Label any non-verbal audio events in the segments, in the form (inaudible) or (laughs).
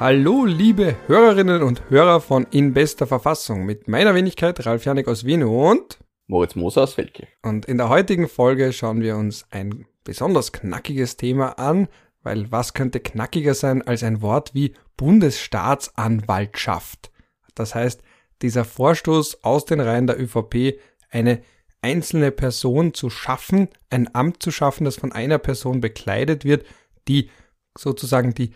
Hallo, liebe Hörerinnen und Hörer von In bester Verfassung mit meiner Wenigkeit Ralf Janik aus Wien und Moritz Moser aus Feldkirch. Und in der heutigen Folge schauen wir uns ein besonders knackiges Thema an, weil was könnte knackiger sein als ein Wort wie Bundesstaatsanwaltschaft? Das heißt, dieser Vorstoß aus den Reihen der ÖVP, eine einzelne Person zu schaffen, ein Amt zu schaffen, das von einer Person bekleidet wird, die sozusagen die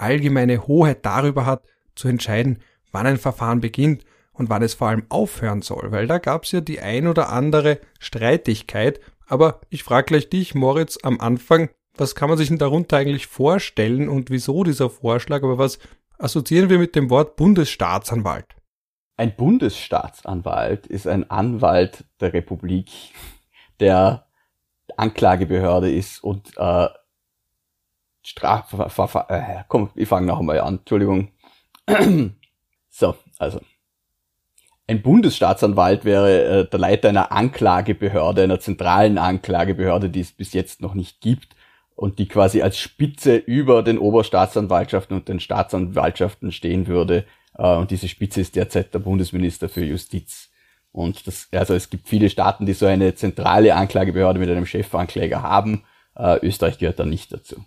allgemeine Hoheit darüber hat, zu entscheiden, wann ein Verfahren beginnt und wann es vor allem aufhören soll, weil da gab es ja die ein oder andere Streitigkeit. Aber ich frage gleich dich, Moritz, am Anfang, was kann man sich denn darunter eigentlich vorstellen und wieso dieser Vorschlag, aber was assoziieren wir mit dem Wort Bundesstaatsanwalt? Ein Bundesstaatsanwalt ist ein Anwalt der Republik, der Anklagebehörde ist und äh, Straf... Äh, komm, ich fange noch einmal an. Entschuldigung. (clears throat) so, also. Ein Bundesstaatsanwalt wäre äh, der Leiter einer Anklagebehörde, einer zentralen Anklagebehörde, die es bis jetzt noch nicht gibt und die quasi als Spitze über den Oberstaatsanwaltschaften und den Staatsanwaltschaften stehen würde. Äh, und diese Spitze ist derzeit der Bundesminister für Justiz. Und das, also es gibt viele Staaten, die so eine zentrale Anklagebehörde mit einem Chefankläger haben. Äh, Österreich gehört da nicht dazu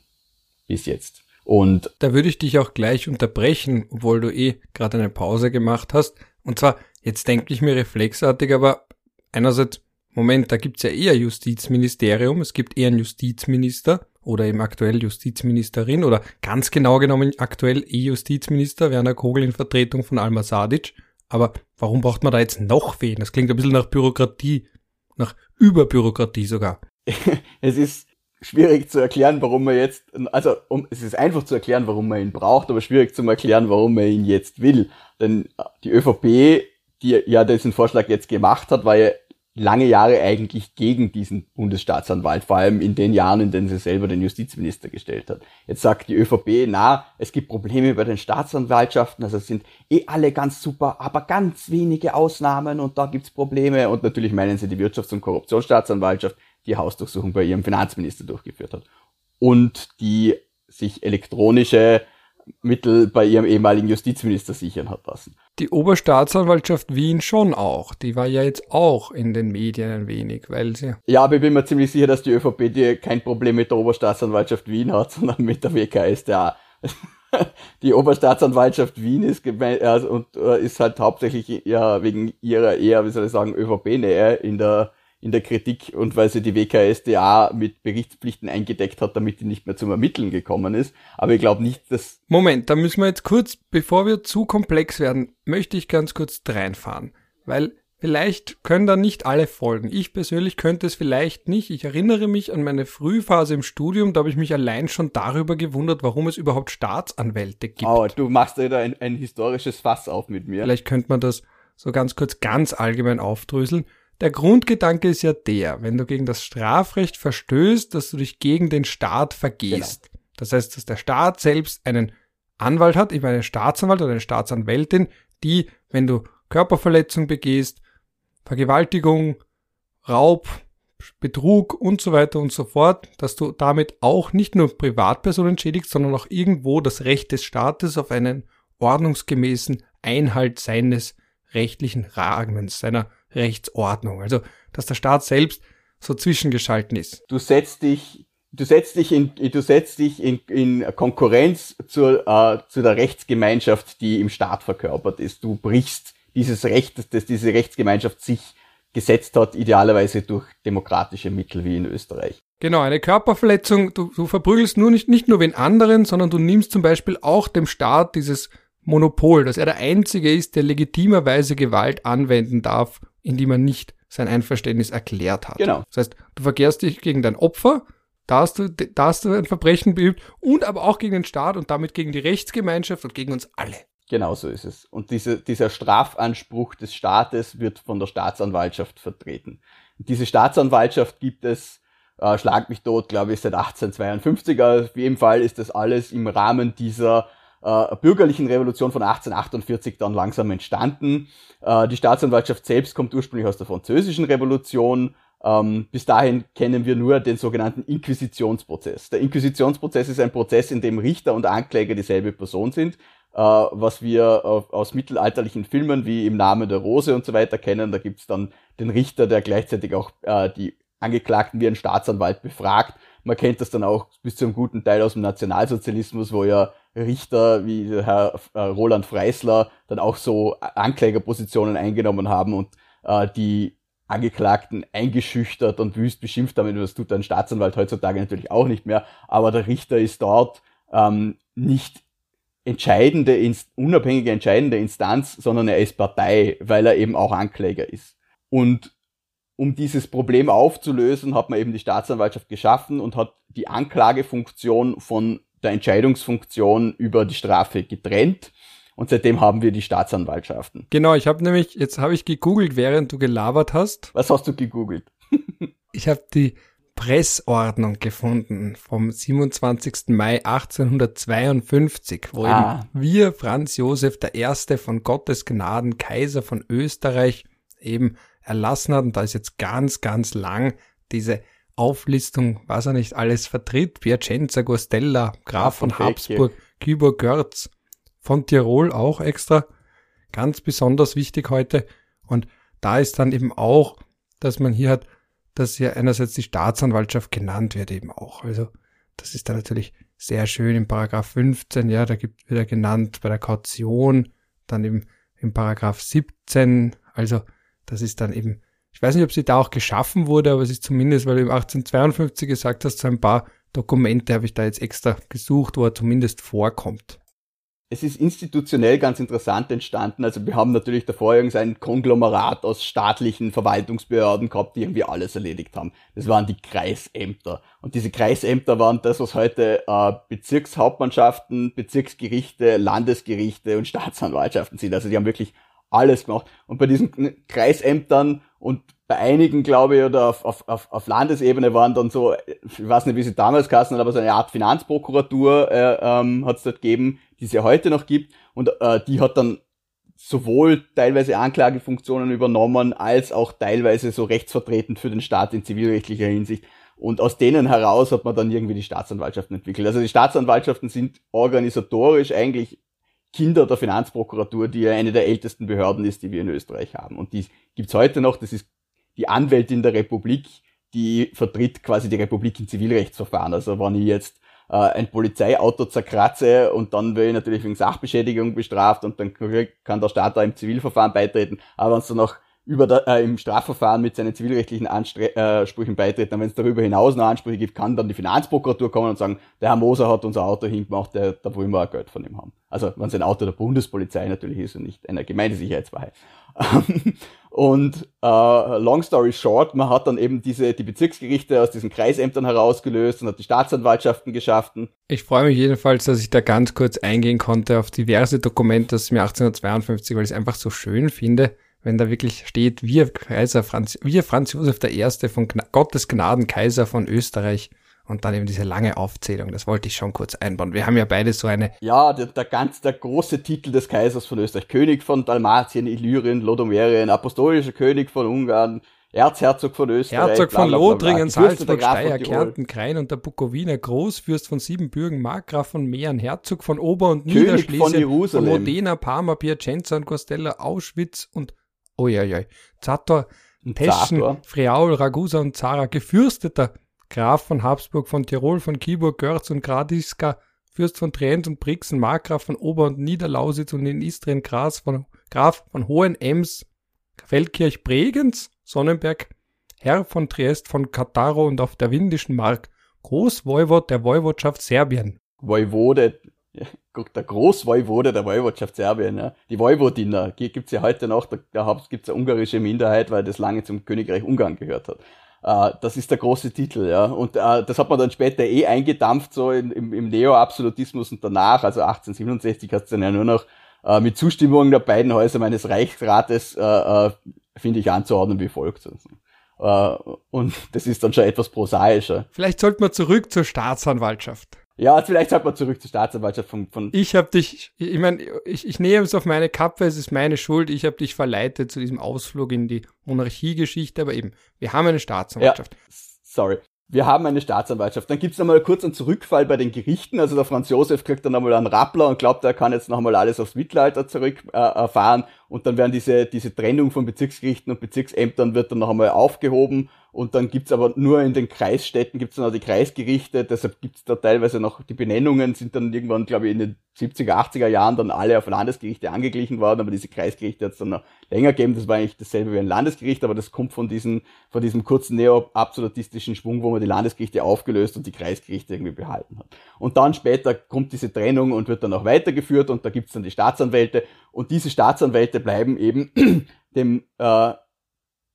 bis jetzt. Und da würde ich dich auch gleich unterbrechen, obwohl du eh gerade eine Pause gemacht hast. Und zwar, jetzt denke ich mir reflexartig, aber einerseits, Moment, da gibt's ja eher Justizministerium, es gibt eher einen Justizminister oder eben aktuell Justizministerin oder ganz genau genommen aktuell E-Justizminister Werner Kogel in Vertretung von Alma Sadic. Aber warum braucht man da jetzt noch wen? Das klingt ein bisschen nach Bürokratie, nach Überbürokratie sogar. (laughs) es ist, schwierig zu erklären, warum man jetzt, also um, es ist einfach zu erklären, warum man ihn braucht, aber schwierig zu erklären, warum man ihn jetzt will. Denn äh, die ÖVP, die ja diesen Vorschlag jetzt gemacht hat, war ja lange Jahre eigentlich gegen diesen Bundesstaatsanwalt, vor allem in den Jahren, in denen sie selber den Justizminister gestellt hat. Jetzt sagt die ÖVP, na, es gibt Probleme bei den Staatsanwaltschaften, also sind eh alle ganz super, aber ganz wenige Ausnahmen und da gibt's Probleme und natürlich meinen sie die Wirtschafts- und Korruptionsstaatsanwaltschaft, die Hausdurchsuchung bei ihrem Finanzminister durchgeführt hat. Und die sich elektronische Mittel bei ihrem ehemaligen Justizminister sichern hat lassen. Die Oberstaatsanwaltschaft Wien schon auch. Die war ja jetzt auch in den Medien ein wenig, weil sie. Ja, aber ich bin mir ziemlich sicher, dass die ÖVP die kein Problem mit der Oberstaatsanwaltschaft Wien hat, (laughs) sondern mit der WKStA. (laughs) die Oberstaatsanwaltschaft Wien ist gemeint, also, und äh, ist halt hauptsächlich ja wegen ihrer eher, wie soll ich sagen, ÖVP-Nähe in der in der Kritik und weil sie die WKSDA mit Berichtspflichten eingedeckt hat, damit die nicht mehr zum Ermitteln gekommen ist. Aber ich glaube nicht, dass... Moment, da müssen wir jetzt kurz, bevor wir zu komplex werden, möchte ich ganz kurz reinfahren. Weil vielleicht können da nicht alle folgen. Ich persönlich könnte es vielleicht nicht. Ich erinnere mich an meine Frühphase im Studium, da habe ich mich allein schon darüber gewundert, warum es überhaupt Staatsanwälte gibt. Oh, du machst da ein, ein historisches Fass auf mit mir. Vielleicht könnte man das so ganz kurz ganz allgemein aufdröseln. Der Grundgedanke ist ja der, wenn du gegen das Strafrecht verstößt, dass du dich gegen den Staat vergehst. Genau. Das heißt, dass der Staat selbst einen Anwalt hat, eben einen Staatsanwalt oder eine Staatsanwältin, die, wenn du Körperverletzung begehst, Vergewaltigung, Raub, Betrug und so weiter und so fort, dass du damit auch nicht nur Privatpersonen schädigst, sondern auch irgendwo das Recht des Staates auf einen ordnungsgemäßen Einhalt seines rechtlichen Rahmens, seiner Rechtsordnung. Also, dass der Staat selbst so zwischengeschalten ist. Du setzt dich, du setzt dich in, du setzt dich in, in Konkurrenz zur, äh, zu der Rechtsgemeinschaft, die im Staat verkörpert ist. Du brichst dieses Recht, das diese Rechtsgemeinschaft sich gesetzt hat, idealerweise durch demokratische Mittel wie in Österreich. Genau, eine Körperverletzung, du, du verprügelst nur nicht, nicht nur wen anderen, sondern du nimmst zum Beispiel auch dem Staat dieses Monopol, dass er der Einzige ist, der legitimerweise Gewalt anwenden darf in die man nicht sein Einverständnis erklärt hat. Genau. Das heißt, du verkehrst dich gegen dein Opfer, da hast du, da hast du ein Verbrechen beübt und aber auch gegen den Staat und damit gegen die Rechtsgemeinschaft und gegen uns alle. Genau so ist es. Und diese, dieser Strafanspruch des Staates wird von der Staatsanwaltschaft vertreten. Und diese Staatsanwaltschaft gibt es, äh, schlag mich tot, glaube ich, seit 1852. Also auf jeden Fall ist das alles im Rahmen dieser äh, bürgerlichen Revolution von 1848 dann langsam entstanden. Äh, die Staatsanwaltschaft selbst kommt ursprünglich aus der französischen Revolution, Ähm, bis dahin kennen wir nur den sogenannten Inquisitionsprozess. Der Inquisitionsprozess ist ein Prozess, in dem Richter und Ankläger dieselbe Person sind, äh, was wir aus mittelalterlichen Filmen wie im Namen der Rose und so weiter kennen. Da gibt's dann den Richter, der gleichzeitig auch äh, die Angeklagten wie ein Staatsanwalt befragt. Man kennt das dann auch bis zu einem guten Teil aus dem Nationalsozialismus, wo ja Richter wie Herr äh, Roland Freisler dann auch so Anklägerpositionen eingenommen haben und äh, die Angeklagten eingeschüchtert und wüst beschimpft haben. Das tut ein Staatsanwalt heutzutage natürlich auch nicht mehr. Aber der Richter ist dort ähm, nicht entscheidende, unabhängige entscheidende Instanz, sondern er ist Partei, weil er eben auch Ankläger ist. Und um dieses Problem aufzulösen, hat man eben die Staatsanwaltschaft geschaffen und hat die Anklagefunktion von der Entscheidungsfunktion über die Strafe getrennt. Und seitdem haben wir die Staatsanwaltschaften. Genau, ich habe nämlich, jetzt habe ich gegoogelt, während du gelabert hast. Was hast du gegoogelt? (laughs) ich habe die Pressordnung gefunden vom 27. Mai 1852, wo ah. eben wir, Franz Josef I. von Gottes Gnaden, Kaiser von Österreich, eben erlassen hat. Und da ist jetzt ganz, ganz lang diese Auflistung, was er nicht alles vertritt. Piacenza, Gostella, Graf von Habsburg, Küber Görz, von Tirol auch extra. Ganz besonders wichtig heute. Und da ist dann eben auch, dass man hier hat, dass hier einerseits die Staatsanwaltschaft genannt wird eben auch. Also das ist dann natürlich sehr schön im Paragraph 15, ja, da gibt wieder genannt bei der Kaution, dann eben im Paragraph 17, also das ist dann eben ich weiß nicht, ob sie da auch geschaffen wurde, aber es ist zumindest, weil du im 1852 gesagt hast, so ein paar Dokumente habe ich da jetzt extra gesucht, wo er zumindest vorkommt. Es ist institutionell ganz interessant entstanden. Also wir haben natürlich davor irgendein Konglomerat aus staatlichen Verwaltungsbehörden gehabt, die irgendwie alles erledigt haben. Das waren die Kreisämter. Und diese Kreisämter waren das, was heute äh, Bezirkshauptmannschaften, Bezirksgerichte, Landesgerichte und Staatsanwaltschaften sind. Also die haben wirklich alles gemacht. Und bei diesen Kreisämtern und bei einigen, glaube ich, oder auf, auf, auf, Landesebene waren dann so, ich weiß nicht, wie sie damals kassen, aber so eine Art Finanzprokuratur äh, ähm, hat es dort gegeben, die es ja heute noch gibt. Und äh, die hat dann sowohl teilweise Anklagefunktionen übernommen, als auch teilweise so rechtsvertretend für den Staat in zivilrechtlicher Hinsicht. Und aus denen heraus hat man dann irgendwie die Staatsanwaltschaften entwickelt. Also die Staatsanwaltschaften sind organisatorisch eigentlich Kinder der Finanzprokuratur, die ja eine der ältesten Behörden ist, die wir in Österreich haben. Und die gibt's heute noch. Das ist die Anwältin der Republik, die vertritt quasi die Republik in Zivilrechtsverfahren. Also wenn ich jetzt äh, ein Polizeiauto zerkratze und dann will ich natürlich wegen Sachbeschädigung bestraft und dann kann der Staat da im Zivilverfahren beitreten. Aber wenn es dann noch über der, äh, im Strafverfahren mit seinen zivilrechtlichen Ansprüchen äh, beitreten. wenn es darüber hinaus noch Ansprüche gibt, kann dann die Finanzprokuratur kommen und sagen, der Herr Moser hat unser Auto hingemacht, der, da wollen wir auch Geld von ihm haben. Also wenn es ein Auto der Bundespolizei natürlich ist und nicht einer Gemeindesicherheitswahrheit. (laughs) und äh, long story short, man hat dann eben diese die Bezirksgerichte aus diesen Kreisämtern herausgelöst und hat die Staatsanwaltschaften geschaffen. Ich freue mich jedenfalls, dass ich da ganz kurz eingehen konnte auf diverse Dokumente aus dem Jahr 1852, weil ich es einfach so schön finde wenn da wirklich steht, wir Kaiser Franz, wir Franz Josef I. von Gna Gottes Gnaden Kaiser von Österreich und dann eben diese lange Aufzählung. Das wollte ich schon kurz einbauen. Wir haben ja beide so eine. Ja, der, der ganz, der große Titel des Kaisers von Österreich. König von Dalmatien, Illyrien, Lodomerien, apostolischer König von Ungarn, Erzherzog von Österreich. Herzog von Lothringen, Salzburg, Steyr, Kärnten, Krain und der Bukowiner, Großfürst von Siebenbürgen, Markgraf von Mähren, Herzog von Ober- und Niederschlesien, von, von Modena, Parma, Piacenza und Costella, Auschwitz und Uiuiui. Zator, Teschen, Friaul, Ragusa und Zara, gefürsteter Graf von Habsburg, von Tirol, von Kiburg, Görz und Gradiska, Fürst von Trient und Brixen, Markgraf von Ober- und Niederlausitz und in Istrien Gras von, Graf von Hohenems, Feldkirch Bregenz, Sonnenberg, Herr von Triest, von Kataro und auf der Windischen Mark, Großwoiwod der Woiwodschaft Serbien. Woivode der Großwoiwode der Woiwodschaft Serbien, ja. die Woiwodiner, gibt's ja heute noch, da, da gibt's eine ungarische Minderheit, weil das lange zum Königreich Ungarn gehört hat. Uh, das ist der große Titel, ja. Und uh, das hat man dann später eh eingedampft, so in, im, im Neo-Absolutismus und danach, also 1867 hat es dann ja nur noch uh, mit Zustimmung der beiden Häuser meines Reichsrates, finde ich, anzuordnen wie folgt. und das ist dann schon etwas prosaischer. Vielleicht sollten wir zurück zur Staatsanwaltschaft. Ja, vielleicht halt mal zurück zur Staatsanwaltschaft von. von ich habe dich, ich meine, ich, ich nehme es auf meine Kappe, es ist meine Schuld, ich habe dich verleitet zu diesem Ausflug in die Monarchiegeschichte, aber eben, wir haben eine Staatsanwaltschaft. Ja, sorry wir haben eine Staatsanwaltschaft. Dann gibt's nochmal kurz einen Zurückfall bei den Gerichten. Also der Franz Josef kriegt dann nochmal einen Rappler und glaubt, er kann jetzt nochmal alles aufs Mittelalter zurückfahren. Äh, und dann werden diese, diese Trennung von Bezirksgerichten und Bezirksämtern wird dann noch einmal aufgehoben und dann gibt's aber nur in den Kreisstädten gibt's dann auch die Kreisgerichte, deshalb gibt's da teilweise noch, die Benennungen sind dann irgendwann, glaube ich, in den 70er, 80er Jahren dann alle auf Landesgerichte angeglichen worden, aber diese Kreisgerichte hat's dann noch länger gegeben, das war eigentlich dasselbe wie ein Landesgericht, aber das kommt von diesem, von diesem kurzen neo-absolutistischen Schwung, wo man die Landesgerichte aufgelöst und die Kreisgerichte irgendwie behalten hat. Und dann später kommt diese Trennung und wird dann auch weitergeführt und da gibt's dann die Staatsanwälte und diese Staatsanwälte bleiben eben (clears throat) dem äh,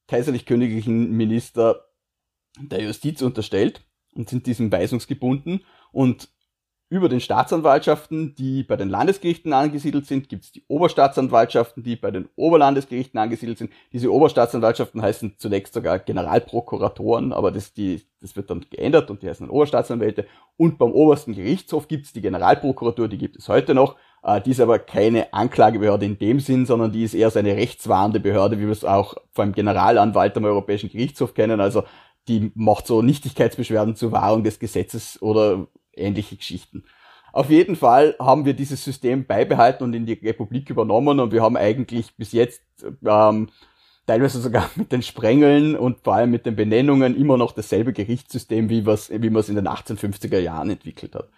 kaiserlich-königlichen Minister der Justiz unterstellt und sind diesem weisungsgebunden. Und über den Staatsanwaltschaften, die bei den Landesgerichten angesiedelt sind, gibt es die Oberstaatsanwaltschaften, die bei den Oberlandesgerichten angesiedelt sind. Diese Oberstaatsanwaltschaften heißen zunächst sogar Generalprokuratoren, aber das, die, das wird dann geändert und die heißen dann Oberstaatsanwälte. Und beim obersten Gerichtshof gibt es die Generalprokuratur, die gibt es heute noch. Äh, die ist aber keine Anklagebehörde in dem Sinn, sondern die ist eher so eine rechtswahrende Behörde, wie wir es auch vom Generalanwalt am Europäischen Gerichtshof kennen. Also die macht so Nichtigkeitsbeschwerden zur Wahrung des Gesetzes oder ähnliche Geschichten. Auf jeden Fall haben wir dieses System beibehalten und in die Republik übernommen und wir haben eigentlich bis jetzt ähm, teilweise sogar (laughs) mit den Sprengeln und vor allem mit den Benennungen immer noch dasselbe Gerichtssystem, wie, was, wie man es in den 1850er Jahren entwickelt hat.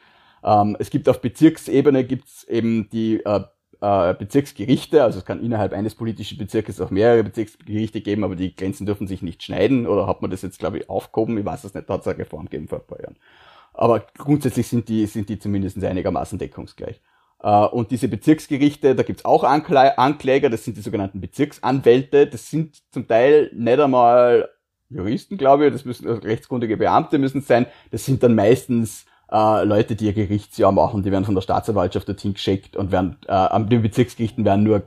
Ähm, es gibt auf Bezirksebene gibt's eben die äh, äh, Bezirksgerichte, also es kann innerhalb eines politischen Bezirkes auch mehrere Bezirksgerichte geben, aber die Grenzen dürfen sich nicht schneiden oder hat man das jetzt, glaube ich, aufgehoben? Ich weiß es nicht, da hat es eine Reform gegeben vor ein paar Jahren. Aber grundsätzlich sind die, sind die zumindest einigermaßen deckungsgleich. Uh, und diese Bezirksgerichte, da gibt's auch Ankläger, das sind die sogenannten Bezirksanwälte, das sind zum Teil nicht einmal Juristen, glaube ich, das müssen also rechtskundige Beamte müssen sein, das sind dann meistens äh, Leute, die ihr Gerichtsjahr machen, die werden von der Staatsanwaltschaft dorthin geschickt und werden äh, an den Bezirksgerichten werden nur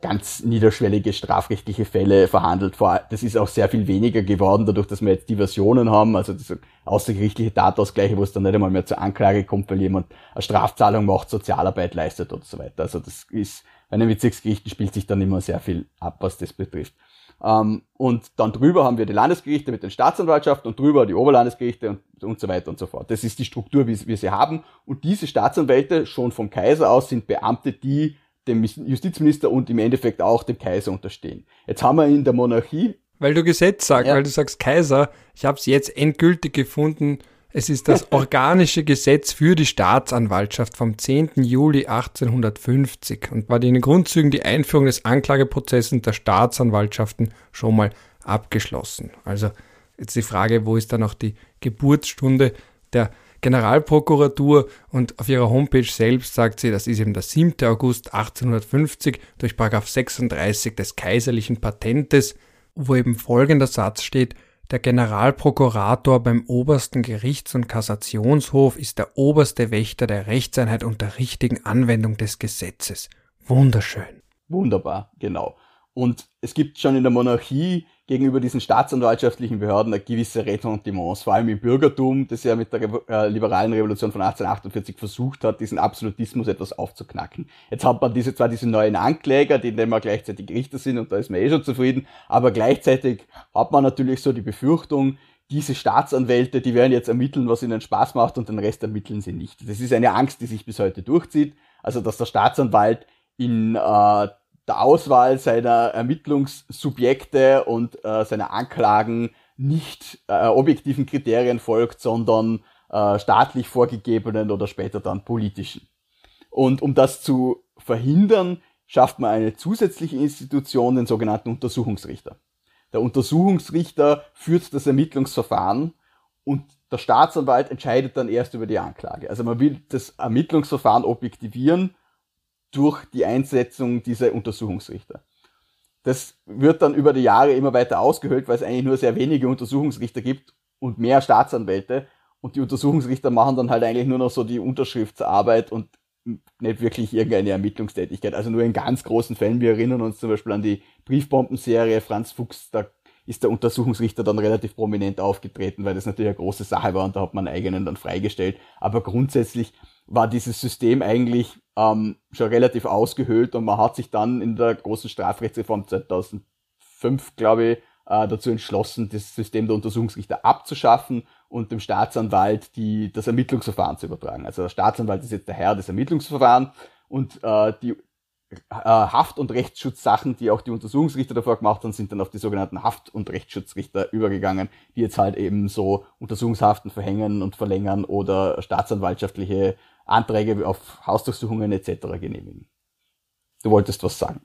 ganz niederschwellige strafrechtliche Fälle verhandelt. Das ist auch sehr viel weniger geworden, dadurch, dass wir jetzt Diversionen haben, also diese außergerichtliche Tatausgleiche, wo es dann nicht einmal mehr zur Anklage kommt, weil jemand eine Strafzahlung macht, Sozialarbeit leistet und so weiter. Also das ist, bei den Bezirksgerichten spielt sich dann immer sehr viel ab, was das betrifft. Ähm, und dann drüber haben wir die Landesgerichte mit den Staatsanwaltschaften und drüber die Oberlandesgerichte und, und so weiter und so fort. Das ist die Struktur, wie wir sie haben. Und diese Staatsanwälte schon vom Kaiser aus sind Beamte, die dem Justizminister und im Endeffekt auch dem Kaiser unterstehen. Jetzt haben wir in der Monarchie. Weil du Gesetz sagst, ja. weil du sagst Kaiser, ich habe es jetzt endgültig gefunden, es ist das organische Gesetz für die Staatsanwaltschaft vom 10. Juli 1850 und war in den Grundzügen die Einführung des Anklageprozesses der Staatsanwaltschaften schon mal abgeschlossen. Also jetzt die Frage, wo ist dann auch die Geburtsstunde der Generalprokuratur und auf ihrer Homepage selbst sagt sie, das ist eben der 7. August 1850 durch 36 des kaiserlichen Patentes, wo eben folgender Satz steht, der Generalprokurator beim obersten Gerichts- und Kassationshof ist der oberste Wächter der Rechtseinheit und der richtigen Anwendung des Gesetzes. Wunderschön. Wunderbar, genau. Und es gibt schon in der Monarchie gegenüber diesen staatsanwaltschaftlichen Behörden eine gewisse Ressentiments, vor allem im Bürgertum, das ja mit der Re äh, liberalen Revolution von 1848 versucht hat, diesen Absolutismus etwas aufzuknacken. Jetzt hat man diese zwar diese neuen Ankläger, die immer gleichzeitig Richter sind und da ist man eh schon zufrieden, aber gleichzeitig hat man natürlich so die Befürchtung, diese Staatsanwälte, die werden jetzt ermitteln, was ihnen Spaß macht und den Rest ermitteln sie nicht. Das ist eine Angst, die sich bis heute durchzieht. Also dass der Staatsanwalt in äh, der Auswahl seiner Ermittlungssubjekte und äh, seiner Anklagen nicht äh, objektiven Kriterien folgt, sondern äh, staatlich vorgegebenen oder später dann politischen. Und um das zu verhindern, schafft man eine zusätzliche Institution, den sogenannten Untersuchungsrichter. Der Untersuchungsrichter führt das Ermittlungsverfahren und der Staatsanwalt entscheidet dann erst über die Anklage. Also man will das Ermittlungsverfahren objektivieren durch die Einsetzung dieser Untersuchungsrichter. Das wird dann über die Jahre immer weiter ausgehöhlt, weil es eigentlich nur sehr wenige Untersuchungsrichter gibt und mehr Staatsanwälte. Und die Untersuchungsrichter machen dann halt eigentlich nur noch so die Unterschriftsarbeit und nicht wirklich irgendeine Ermittlungstätigkeit. Also nur in ganz großen Fällen. Wir erinnern uns zum Beispiel an die Briefbombenserie Franz Fuchs, da ist der Untersuchungsrichter dann relativ prominent aufgetreten, weil das natürlich eine große Sache war und da hat man einen eigenen dann freigestellt. Aber grundsätzlich war dieses System eigentlich ähm, schon relativ ausgehöhlt und man hat sich dann in der großen Strafrechtsreform 2005, glaube ich, äh, dazu entschlossen, das System der Untersuchungsrichter abzuschaffen und dem Staatsanwalt die, das Ermittlungsverfahren zu übertragen. Also der Staatsanwalt ist jetzt der Herr des Ermittlungsverfahrens und äh, die äh, Haft- und Rechtsschutzsachen, die auch die Untersuchungsrichter davor gemacht haben, sind dann auf die sogenannten Haft- und Rechtsschutzrichter übergegangen, die jetzt halt eben so Untersuchungshaften verhängen und verlängern oder staatsanwaltschaftliche Anträge auf Hausdurchsuchungen etc. genehmigen. Du wolltest was sagen.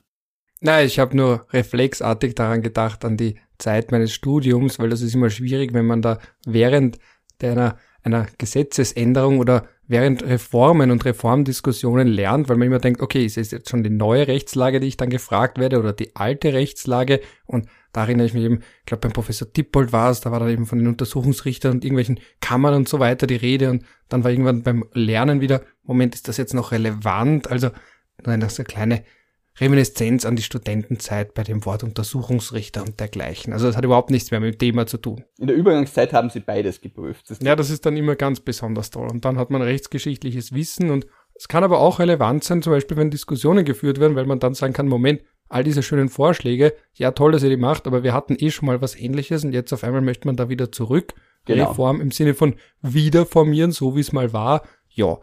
Nein, ich habe nur reflexartig daran gedacht, an die Zeit meines Studiums, weil das ist immer schwierig, wenn man da während einer, einer Gesetzesänderung oder während Reformen und Reformdiskussionen lernt, weil man immer denkt, okay, ist es jetzt schon die neue Rechtslage, die ich dann gefragt werde oder die alte Rechtslage und da erinnere ich mich eben, ich glaube beim Professor Dippold war es, da war dann eben von den Untersuchungsrichtern und irgendwelchen Kammern und so weiter die Rede und dann war irgendwann beim Lernen wieder, Moment, ist das jetzt noch relevant? Also, nein, das ist eine kleine Reminiszenz an die Studentenzeit bei dem Wort Untersuchungsrichter und dergleichen. Also das hat überhaupt nichts mehr mit dem Thema zu tun. In der Übergangszeit haben sie beides geprüft. Das ja, das ist dann immer ganz besonders toll. Und dann hat man rechtsgeschichtliches Wissen und es kann aber auch relevant sein, zum Beispiel wenn Diskussionen geführt werden, weil man dann sagen kann, Moment, all diese schönen Vorschläge, ja toll, dass ihr die macht, aber wir hatten eh schon mal was ähnliches und jetzt auf einmal möchte man da wieder zurück. Genau. Reform im Sinne von wiederformieren, so wie es mal war. Ja.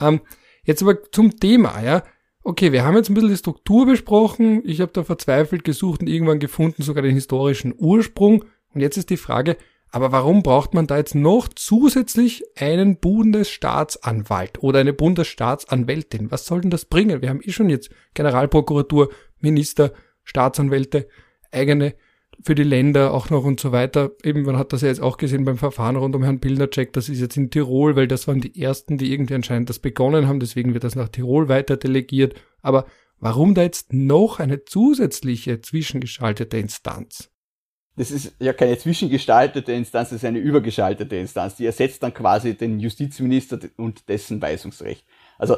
Ähm, jetzt aber zum Thema, ja okay, wir haben jetzt ein bisschen die Struktur besprochen, ich habe da verzweifelt gesucht und irgendwann gefunden sogar den historischen Ursprung. Und jetzt ist die Frage, aber warum braucht man da jetzt noch zusätzlich einen Bundesstaatsanwalt oder eine Bundesstaatsanwältin? Was soll denn das bringen? Wir haben eh schon jetzt Generalprokuratur, Minister, Staatsanwälte, eigene für die Länder auch noch und so weiter. Eben, man hat das ja jetzt auch gesehen beim Verfahren rund um Herrn Pilnacek, das ist jetzt in Tirol, weil das waren die ersten, die irgendwie anscheinend das begonnen haben, deswegen wird das nach Tirol weiter delegiert. Aber warum da jetzt noch eine zusätzliche zwischengeschaltete Instanz? Das ist ja keine zwischengestaltete Instanz, das ist eine übergeschaltete Instanz. Die ersetzt dann quasi den Justizminister und dessen Weisungsrecht. Also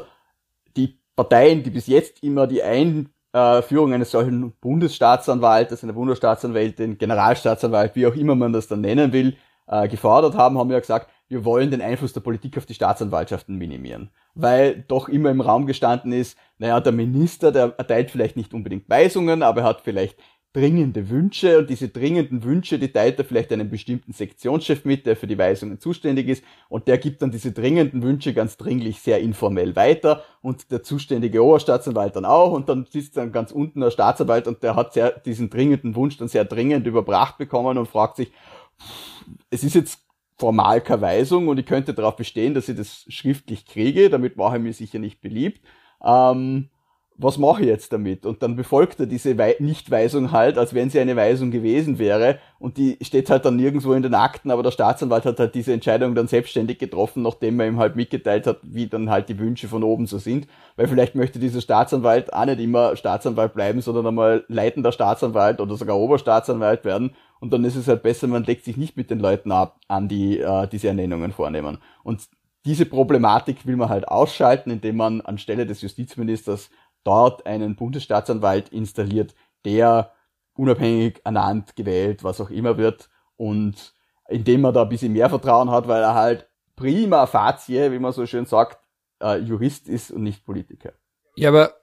die Parteien, die bis jetzt immer die ein äh, Führung eines solchen Bundesstaatsanwaltes, einer Bundesstaatsanwältin, Generalstaatsanwalt, wie auch immer man das dann nennen will, äh, gefordert haben, haben ja gesagt, wir wollen den Einfluss der Politik auf die Staatsanwaltschaften minimieren. Weil doch immer im Raum gestanden ist, naja, der Minister, der erteilt vielleicht nicht unbedingt Weisungen, aber er hat vielleicht dringende Wünsche. Und diese dringenden Wünsche, die teilt er vielleicht einem bestimmten Sektionschef mit, der für die Weisungen zuständig ist. Und der gibt dann diese dringenden Wünsche ganz dringlich sehr informell weiter. Und der zuständige Oberstaatsanwalt dann auch. Und dann sitzt dann ganz unten der Staatsanwalt und der hat sehr, diesen dringenden Wunsch dann sehr dringend überbracht bekommen und fragt sich, es ist jetzt formal keine Weisung und ich könnte darauf bestehen, dass ich das schriftlich kriege, damit mache ich mir sicher nicht beliebt. Ähm, was mache ich jetzt damit? Und dann befolgt er diese We Nichtweisung halt, als wenn sie eine Weisung gewesen wäre. Und die steht halt dann nirgendwo in den Akten, aber der Staatsanwalt hat halt diese Entscheidung dann selbstständig getroffen, nachdem er ihm halt mitgeteilt hat, wie dann halt die Wünsche von oben so sind. Weil vielleicht möchte dieser Staatsanwalt auch nicht immer Staatsanwalt bleiben, sondern einmal leitender Staatsanwalt oder sogar Oberstaatsanwalt werden. Und dann ist es halt besser, man legt sich nicht mit den Leuten ab, an die äh, diese Ernennungen vornehmen. Und diese Problematik will man halt ausschalten, indem man anstelle des Justizministers dort einen Bundesstaatsanwalt installiert, der unabhängig ernannt, gewählt, was auch immer wird und indem man da ein bisschen mehr Vertrauen hat, weil er halt prima facie, wie man so schön sagt, äh, Jurist ist und nicht Politiker. Ja, aber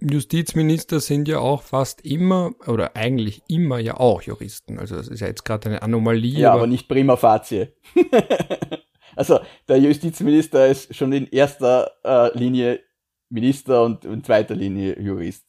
Justizminister sind ja auch fast immer oder eigentlich immer ja auch Juristen. Also das ist ja jetzt gerade eine Anomalie. Ja, aber, aber nicht prima facie. (laughs) also der Justizminister ist schon in erster äh, Linie Minister und in zweiter Linie Jurist.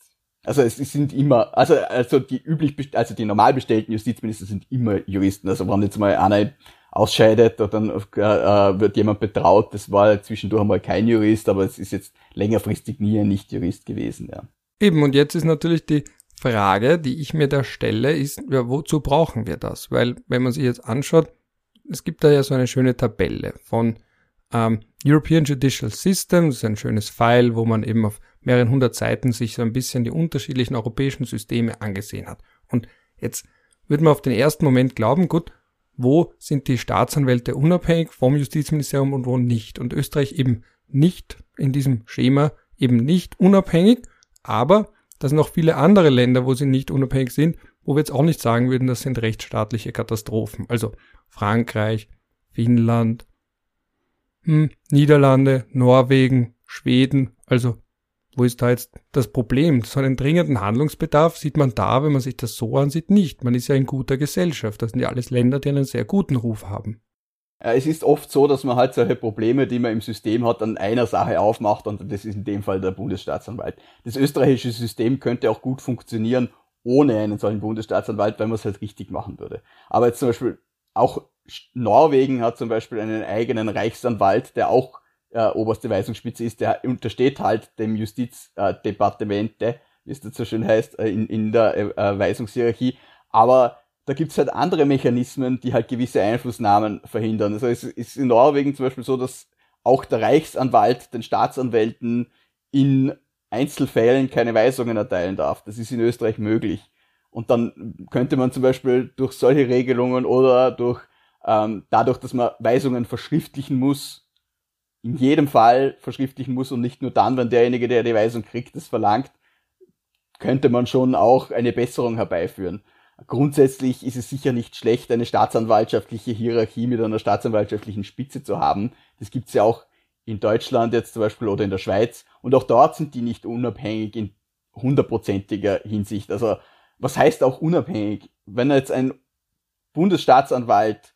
Also es sind immer, also, also die üblich, also die normal bestellten Justizminister sind immer Juristen. Also wenn jetzt mal einer ausscheidet oder dann äh, wird jemand betraut, das war zwischendurch einmal kein Jurist, aber es ist jetzt längerfristig nie ein Nicht-Jurist gewesen, ja. Eben, und jetzt ist natürlich die Frage, die ich mir da stelle, ist, ja, wozu brauchen wir das? Weil, wenn man sich jetzt anschaut, es gibt da ja so eine schöne Tabelle von ähm, European Judicial System, das ist ein schönes File, wo man eben auf mehreren hundert Seiten sich so ein bisschen die unterschiedlichen europäischen Systeme angesehen hat. Und jetzt würde man auf den ersten Moment glauben, gut, wo sind die Staatsanwälte unabhängig vom Justizministerium und wo nicht? Und Österreich eben nicht in diesem Schema eben nicht unabhängig, aber da sind noch viele andere Länder, wo sie nicht unabhängig sind, wo wir jetzt auch nicht sagen würden, das sind rechtsstaatliche Katastrophen. Also Frankreich, Finnland, hm, Niederlande, Norwegen, Schweden, also wo ist da jetzt das Problem? So einen dringenden Handlungsbedarf sieht man da, wenn man sich das so ansieht, nicht. Man ist ja in guter Gesellschaft. Das sind ja alles Länder, die einen sehr guten Ruf haben. Es ist oft so, dass man halt solche Probleme, die man im System hat, an einer Sache aufmacht und das ist in dem Fall der Bundesstaatsanwalt. Das österreichische System könnte auch gut funktionieren ohne einen solchen Bundesstaatsanwalt, wenn man es halt richtig machen würde. Aber jetzt zum Beispiel auch Norwegen hat zum Beispiel einen eigenen Reichsanwalt, der auch äh, oberste Weisungsspitze ist, der untersteht halt dem Justizdepartemente, äh, wie es dazu schön heißt, äh, in, in der äh, äh, Weisungshierarchie. Aber da gibt's halt andere Mechanismen, die halt gewisse Einflussnahmen verhindern. Also es ist in Norwegen zum Beispiel so, dass auch der Reichsanwalt den Staatsanwälten in Einzelfällen keine Weisungen erteilen darf. Das ist in Österreich möglich. Und dann könnte man zum Beispiel durch solche Regelungen oder durch ähm, dadurch, dass man Weisungen verschriftlichen muss, in jedem Fall verschriftlichen muss und nicht nur dann, wenn derjenige, der die Weisung kriegt, es verlangt, könnte man schon auch eine Besserung herbeiführen. Grundsätzlich ist es sicher nicht schlecht, eine staatsanwaltschaftliche Hierarchie mit einer staatsanwaltschaftlichen Spitze zu haben. Das gibt's ja auch in Deutschland jetzt zum Beispiel oder in der Schweiz. Und auch dort sind die nicht unabhängig in hundertprozentiger Hinsicht. Also was heißt auch unabhängig? Wenn jetzt ein Bundesstaatsanwalt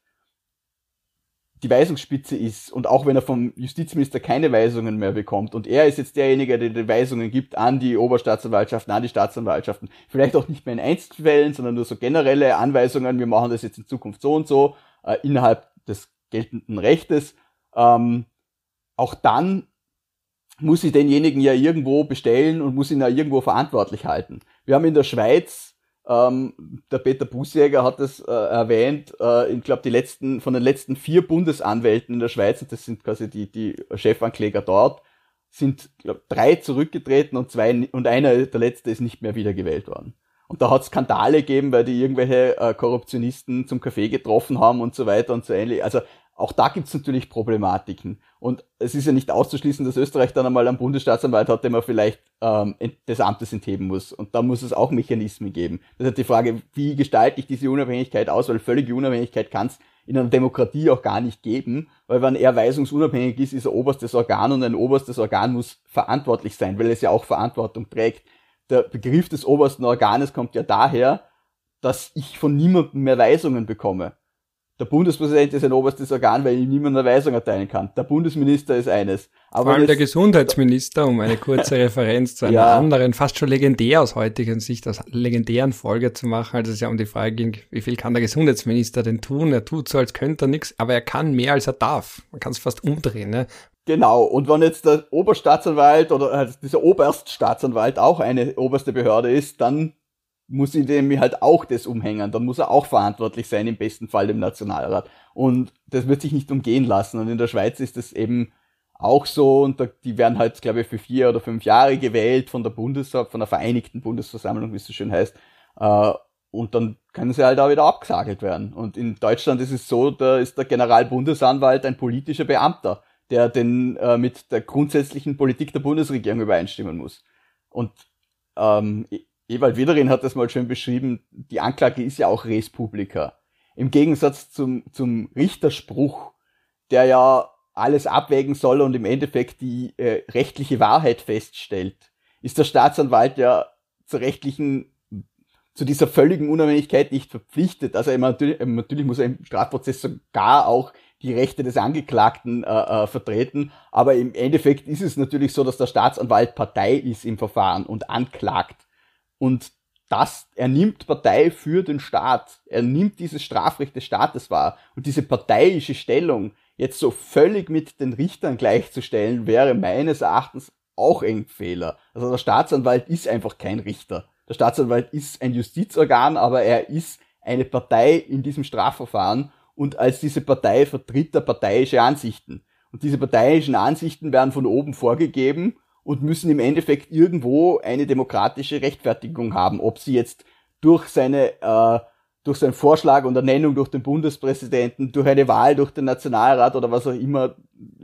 die Weisungsspitze ist und auch wenn er vom Justizminister keine Weisungen mehr bekommt und er ist jetzt derjenige, der die Weisungen gibt an die Oberstaatsanwaltschaften, an die Staatsanwaltschaften, vielleicht auch nicht mehr in Einzelfällen, sondern nur so generelle Anweisungen, wir machen das jetzt in Zukunft so und so, äh, innerhalb des geltenden Rechtes, ähm, auch dann muss ich denjenigen ja irgendwo bestellen und muss ihn ja irgendwo verantwortlich halten. Wir haben in der Schweiz ähm, der Peter Busjäger hat es äh, erwähnt, äh, ich glaube, die letzten, von den letzten vier Bundesanwälten in der Schweiz, und das sind quasi die, die Chefankläger dort, sind, glaub, drei zurückgetreten und zwei, und einer, der letzte, ist nicht mehr wiedergewählt worden. Und da hat es Skandale gegeben, weil die irgendwelche äh, Korruptionisten zum Kaffee getroffen haben und so weiter und so ähnlich. Also auch da gibt's natürlich Problematiken. Und es ist ja nicht auszuschließen, dass Österreich dann einmal einen Bundesstaatsanwalt hat, den man vielleicht ähm, des Amtes entheben muss. Und da muss es auch Mechanismen geben. Das ist die Frage, wie gestalte ich diese Unabhängigkeit aus, weil völlige Unabhängigkeit kann es in einer Demokratie auch gar nicht geben, weil wenn er weisungsunabhängig ist, ist er oberstes Organ und ein oberstes Organ muss verantwortlich sein, weil es ja auch Verantwortung trägt. Der Begriff des obersten Organes kommt ja daher, dass ich von niemandem mehr Weisungen bekomme. Der Bundespräsident ist ein oberstes Organ, weil ihm niemand eine Weisung erteilen kann. Der Bundesminister ist eines. Aber Vor allem der Gesundheitsminister, um eine kurze Referenz zu einer ja. anderen, fast schon legendär aus heutiger Sicht, aus legendären Folge zu machen, als es ja um die Frage ging, wie viel kann der Gesundheitsminister denn tun? Er tut so, als könnte er nichts, aber er kann mehr, als er darf. Man kann es fast umdrehen. Ne? Genau, und wenn jetzt der Oberstaatsanwalt oder äh, dieser Oberststaatsanwalt auch eine oberste Behörde ist, dann muss ihn dem halt auch das umhängen. Dann muss er auch verantwortlich sein, im besten Fall dem Nationalrat. Und das wird sich nicht umgehen lassen. Und in der Schweiz ist das eben auch so und da, die werden halt, glaube ich, für vier oder fünf Jahre gewählt von der Bundes von der Vereinigten Bundesversammlung, wie es so schön heißt. Äh, und dann können sie halt auch wieder abgesagelt werden. Und in Deutschland ist es so, da ist der Generalbundesanwalt ein politischer Beamter, der den äh, mit der grundsätzlichen Politik der Bundesregierung übereinstimmen muss. Und ähm, Ewald Widerin hat das mal schön beschrieben, die Anklage ist ja auch Res Publica. Im Gegensatz zum, zum Richterspruch, der ja alles abwägen soll und im Endeffekt die äh, rechtliche Wahrheit feststellt, ist der Staatsanwalt ja zur rechtlichen, zu dieser völligen Unabhängigkeit nicht verpflichtet. Also natürlich, natürlich muss er im Strafprozess sogar auch die Rechte des Angeklagten äh, äh, vertreten, aber im Endeffekt ist es natürlich so, dass der Staatsanwalt Partei ist im Verfahren und anklagt. Und das, er nimmt Partei für den Staat. Er nimmt dieses Strafrecht des Staates wahr. Und diese parteiische Stellung jetzt so völlig mit den Richtern gleichzustellen, wäre meines Erachtens auch ein Fehler. Also der Staatsanwalt ist einfach kein Richter. Der Staatsanwalt ist ein Justizorgan, aber er ist eine Partei in diesem Strafverfahren und als diese Partei vertritt er parteiische Ansichten. Und diese parteiischen Ansichten werden von oben vorgegeben und müssen im Endeffekt irgendwo eine demokratische Rechtfertigung haben, ob sie jetzt durch seine äh, durch seinen Vorschlag und Ernennung durch den Bundespräsidenten, durch eine Wahl durch den Nationalrat oder was auch immer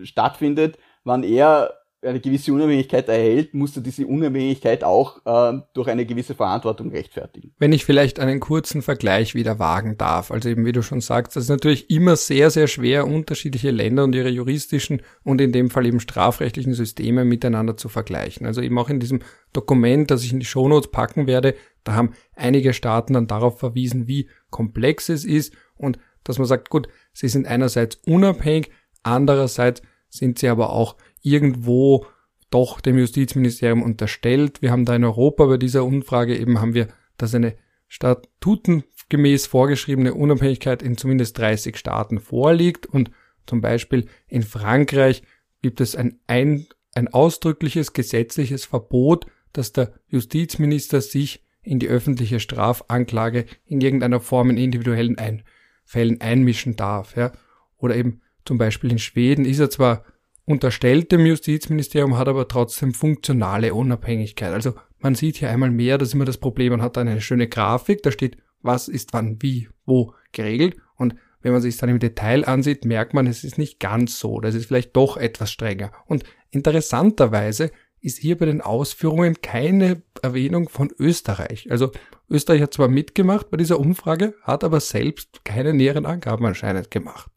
stattfindet, wann er eine gewisse Unabhängigkeit erhält, musst du diese Unabhängigkeit auch äh, durch eine gewisse Verantwortung rechtfertigen. Wenn ich vielleicht einen kurzen Vergleich wieder wagen darf, also eben wie du schon sagst, das ist natürlich immer sehr, sehr schwer, unterschiedliche Länder und ihre juristischen und in dem Fall eben strafrechtlichen Systeme miteinander zu vergleichen. Also eben auch in diesem Dokument, das ich in die Shownotes packen werde, da haben einige Staaten dann darauf verwiesen, wie komplex es ist und dass man sagt, gut, sie sind einerseits unabhängig, andererseits sind sie aber auch irgendwo doch dem Justizministerium unterstellt. Wir haben da in Europa bei dieser Umfrage eben haben wir, dass eine statutengemäß vorgeschriebene Unabhängigkeit in zumindest 30 Staaten vorliegt und zum Beispiel in Frankreich gibt es ein, ein, ein ausdrückliches gesetzliches Verbot, dass der Justizminister sich in die öffentliche Strafanklage in irgendeiner Form in individuellen ein Fällen einmischen darf. Ja? Oder eben zum Beispiel in Schweden ist er zwar unterstellt dem Justizministerium, hat aber trotzdem funktionale Unabhängigkeit. Also man sieht hier einmal mehr, dass immer das Problem, man hat eine schöne Grafik, da steht, was ist wann, wie, wo geregelt und wenn man sich dann im Detail ansieht, merkt man, es ist nicht ganz so, das ist vielleicht doch etwas strenger. Und interessanterweise ist hier bei den Ausführungen keine Erwähnung von Österreich. Also Österreich hat zwar mitgemacht bei dieser Umfrage, hat aber selbst keine näheren Angaben anscheinend gemacht.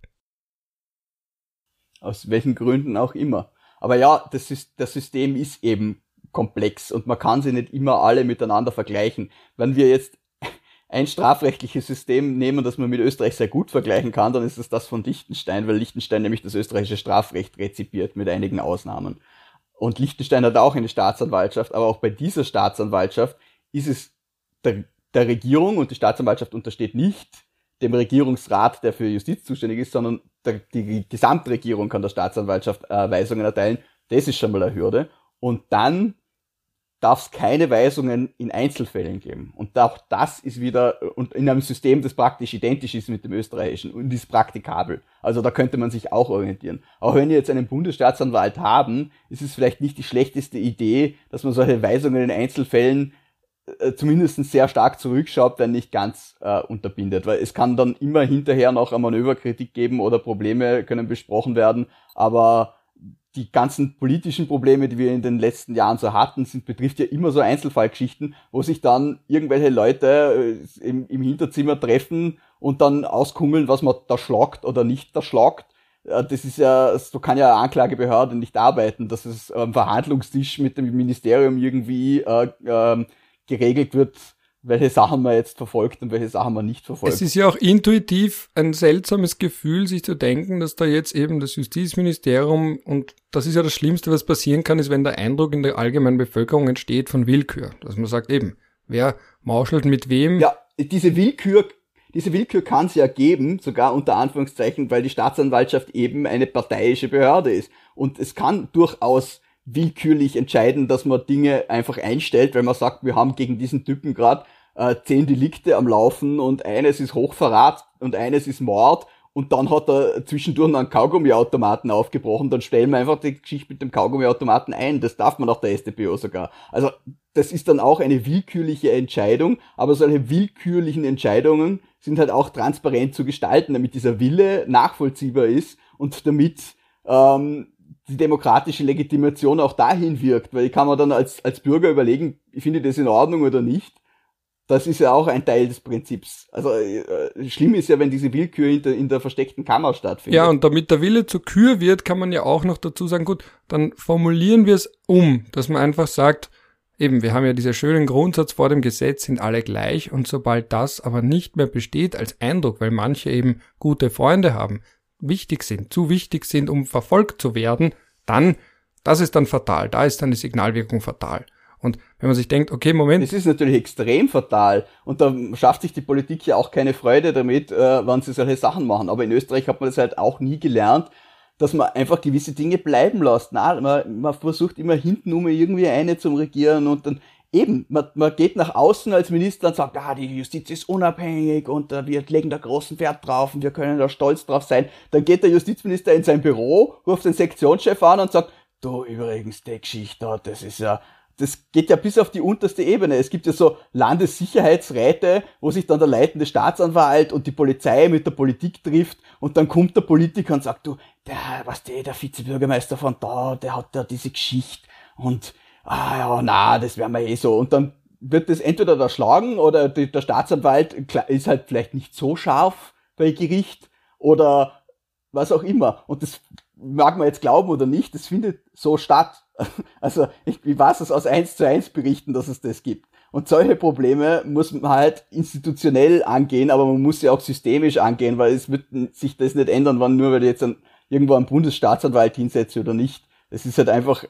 Aus welchen Gründen auch immer. Aber ja, das, ist, das System ist eben komplex und man kann sie nicht immer alle miteinander vergleichen. Wenn wir jetzt (laughs) ein strafrechtliches System nehmen, das man mit Österreich sehr gut vergleichen kann, dann ist es das von Liechtenstein, weil Liechtenstein nämlich das österreichische Strafrecht rezipiert mit einigen Ausnahmen. Und Liechtenstein hat auch eine Staatsanwaltschaft, aber auch bei dieser Staatsanwaltschaft ist es der, der Regierung und die Staatsanwaltschaft untersteht nicht dem Regierungsrat, der für Justiz zuständig ist, sondern der, die Gesamtregierung kann der Staatsanwaltschaft äh, Weisungen erteilen. Das ist schon mal eine Hürde. Und dann darf es keine Weisungen in Einzelfällen geben. Und auch das ist wieder und in einem System, das praktisch identisch ist mit dem österreichischen und ist praktikabel. Also da könnte man sich auch orientieren. Auch wenn wir jetzt einen Bundesstaatsanwalt haben, ist es vielleicht nicht die schlechteste Idee, dass man solche Weisungen in Einzelfällen äh, zumindest sehr stark zurückschaut, wenn nicht ganz äh, unterbindet. Weil es kann dann immer hinterher noch eine Manöverkritik geben oder Probleme können besprochen werden, aber die ganzen politischen Probleme, die wir in den letzten Jahren so hatten, sind, betrifft ja immer so Einzelfallgeschichten, wo sich dann irgendwelche Leute äh, im, im Hinterzimmer treffen und dann auskungeln, was man da schlagt oder nicht da schlagt. Äh, das ist ja, so kann ja eine Anklagebehörde nicht arbeiten, dass es am Verhandlungstisch mit dem Ministerium irgendwie äh, äh, geregelt wird, welche Sachen man jetzt verfolgt und welche Sachen man nicht verfolgt. Es ist ja auch intuitiv ein seltsames Gefühl, sich zu denken, dass da jetzt eben das Justizministerium und das ist ja das Schlimmste, was passieren kann, ist, wenn der Eindruck in der allgemeinen Bevölkerung entsteht von Willkür. Dass man sagt eben, wer mauschelt mit wem. Ja, diese Willkür, diese Willkür kann es ja geben, sogar unter Anführungszeichen, weil die Staatsanwaltschaft eben eine parteiische Behörde ist. Und es kann durchaus willkürlich entscheiden, dass man Dinge einfach einstellt, weil man sagt, wir haben gegen diesen Typen gerade äh, zehn Delikte am Laufen und eines ist Hochverrat und eines ist Mord und dann hat er zwischendurch einen Kaugummiautomaten aufgebrochen, dann stellen wir einfach die Geschichte mit dem Kaugummiautomaten ein. Das darf man nach der StPO sogar. Also das ist dann auch eine willkürliche Entscheidung, aber solche willkürlichen Entscheidungen sind halt auch transparent zu gestalten, damit dieser Wille nachvollziehbar ist und damit ähm, die demokratische Legitimation auch dahin wirkt, weil ich kann mir dann als, als Bürger überlegen, finde ich das in Ordnung oder nicht. Das ist ja auch ein Teil des Prinzips. Also äh, schlimm ist ja, wenn diese Willkür in der, in der versteckten Kammer stattfindet. Ja, und damit der Wille zur Kür wird, kann man ja auch noch dazu sagen, gut, dann formulieren wir es um, dass man einfach sagt, eben, wir haben ja diesen schönen Grundsatz vor dem Gesetz, sind alle gleich und sobald das aber nicht mehr besteht als Eindruck, weil manche eben gute Freunde haben, wichtig sind, zu wichtig sind, um verfolgt zu werden, dann, das ist dann fatal. Da ist dann die Signalwirkung fatal. Und wenn man sich denkt, okay, Moment. Das ist natürlich extrem fatal. Und da schafft sich die Politik ja auch keine Freude damit, äh, wenn sie solche Sachen machen. Aber in Österreich hat man das halt auch nie gelernt, dass man einfach gewisse Dinge bleiben lässt. Na, man, man versucht immer hinten um irgendwie eine zum Regieren und dann eben, man, man geht nach außen als Minister und sagt, ah, die Justiz ist unabhängig und uh, wir legen da großen Wert drauf und wir können da stolz drauf sein. Dann geht der Justizminister in sein Büro, ruft den Sektionschef an und sagt, du, übrigens, die Geschichte, das ist ja, das geht ja bis auf die unterste Ebene. Es gibt ja so Landessicherheitsräte, wo sich dann der leitende Staatsanwalt und die Polizei mit der Politik trifft und dann kommt der Politiker und sagt, du, der, was der, der Vizebürgermeister von da, der hat da diese Geschichte und, ah ja, na, das wäre mir eh so. Und dann wird das entweder erschlagen oder die, der Staatsanwalt ist halt vielleicht nicht so scharf bei Gericht oder was auch immer. Und das mag man jetzt glauben oder nicht, das findet so statt. (laughs) Also ich, ich weiß es aus eins zu eins berichten, dass es das gibt. Und solche Probleme muss man halt institutionell angehen, aber man muss sie auch systemisch angehen, weil es wird sich das nicht ändern, wann nur weil jetzt ein, irgendwo ein Bundesstaatsanwalt hinsetzt oder nicht. Es ist halt einfach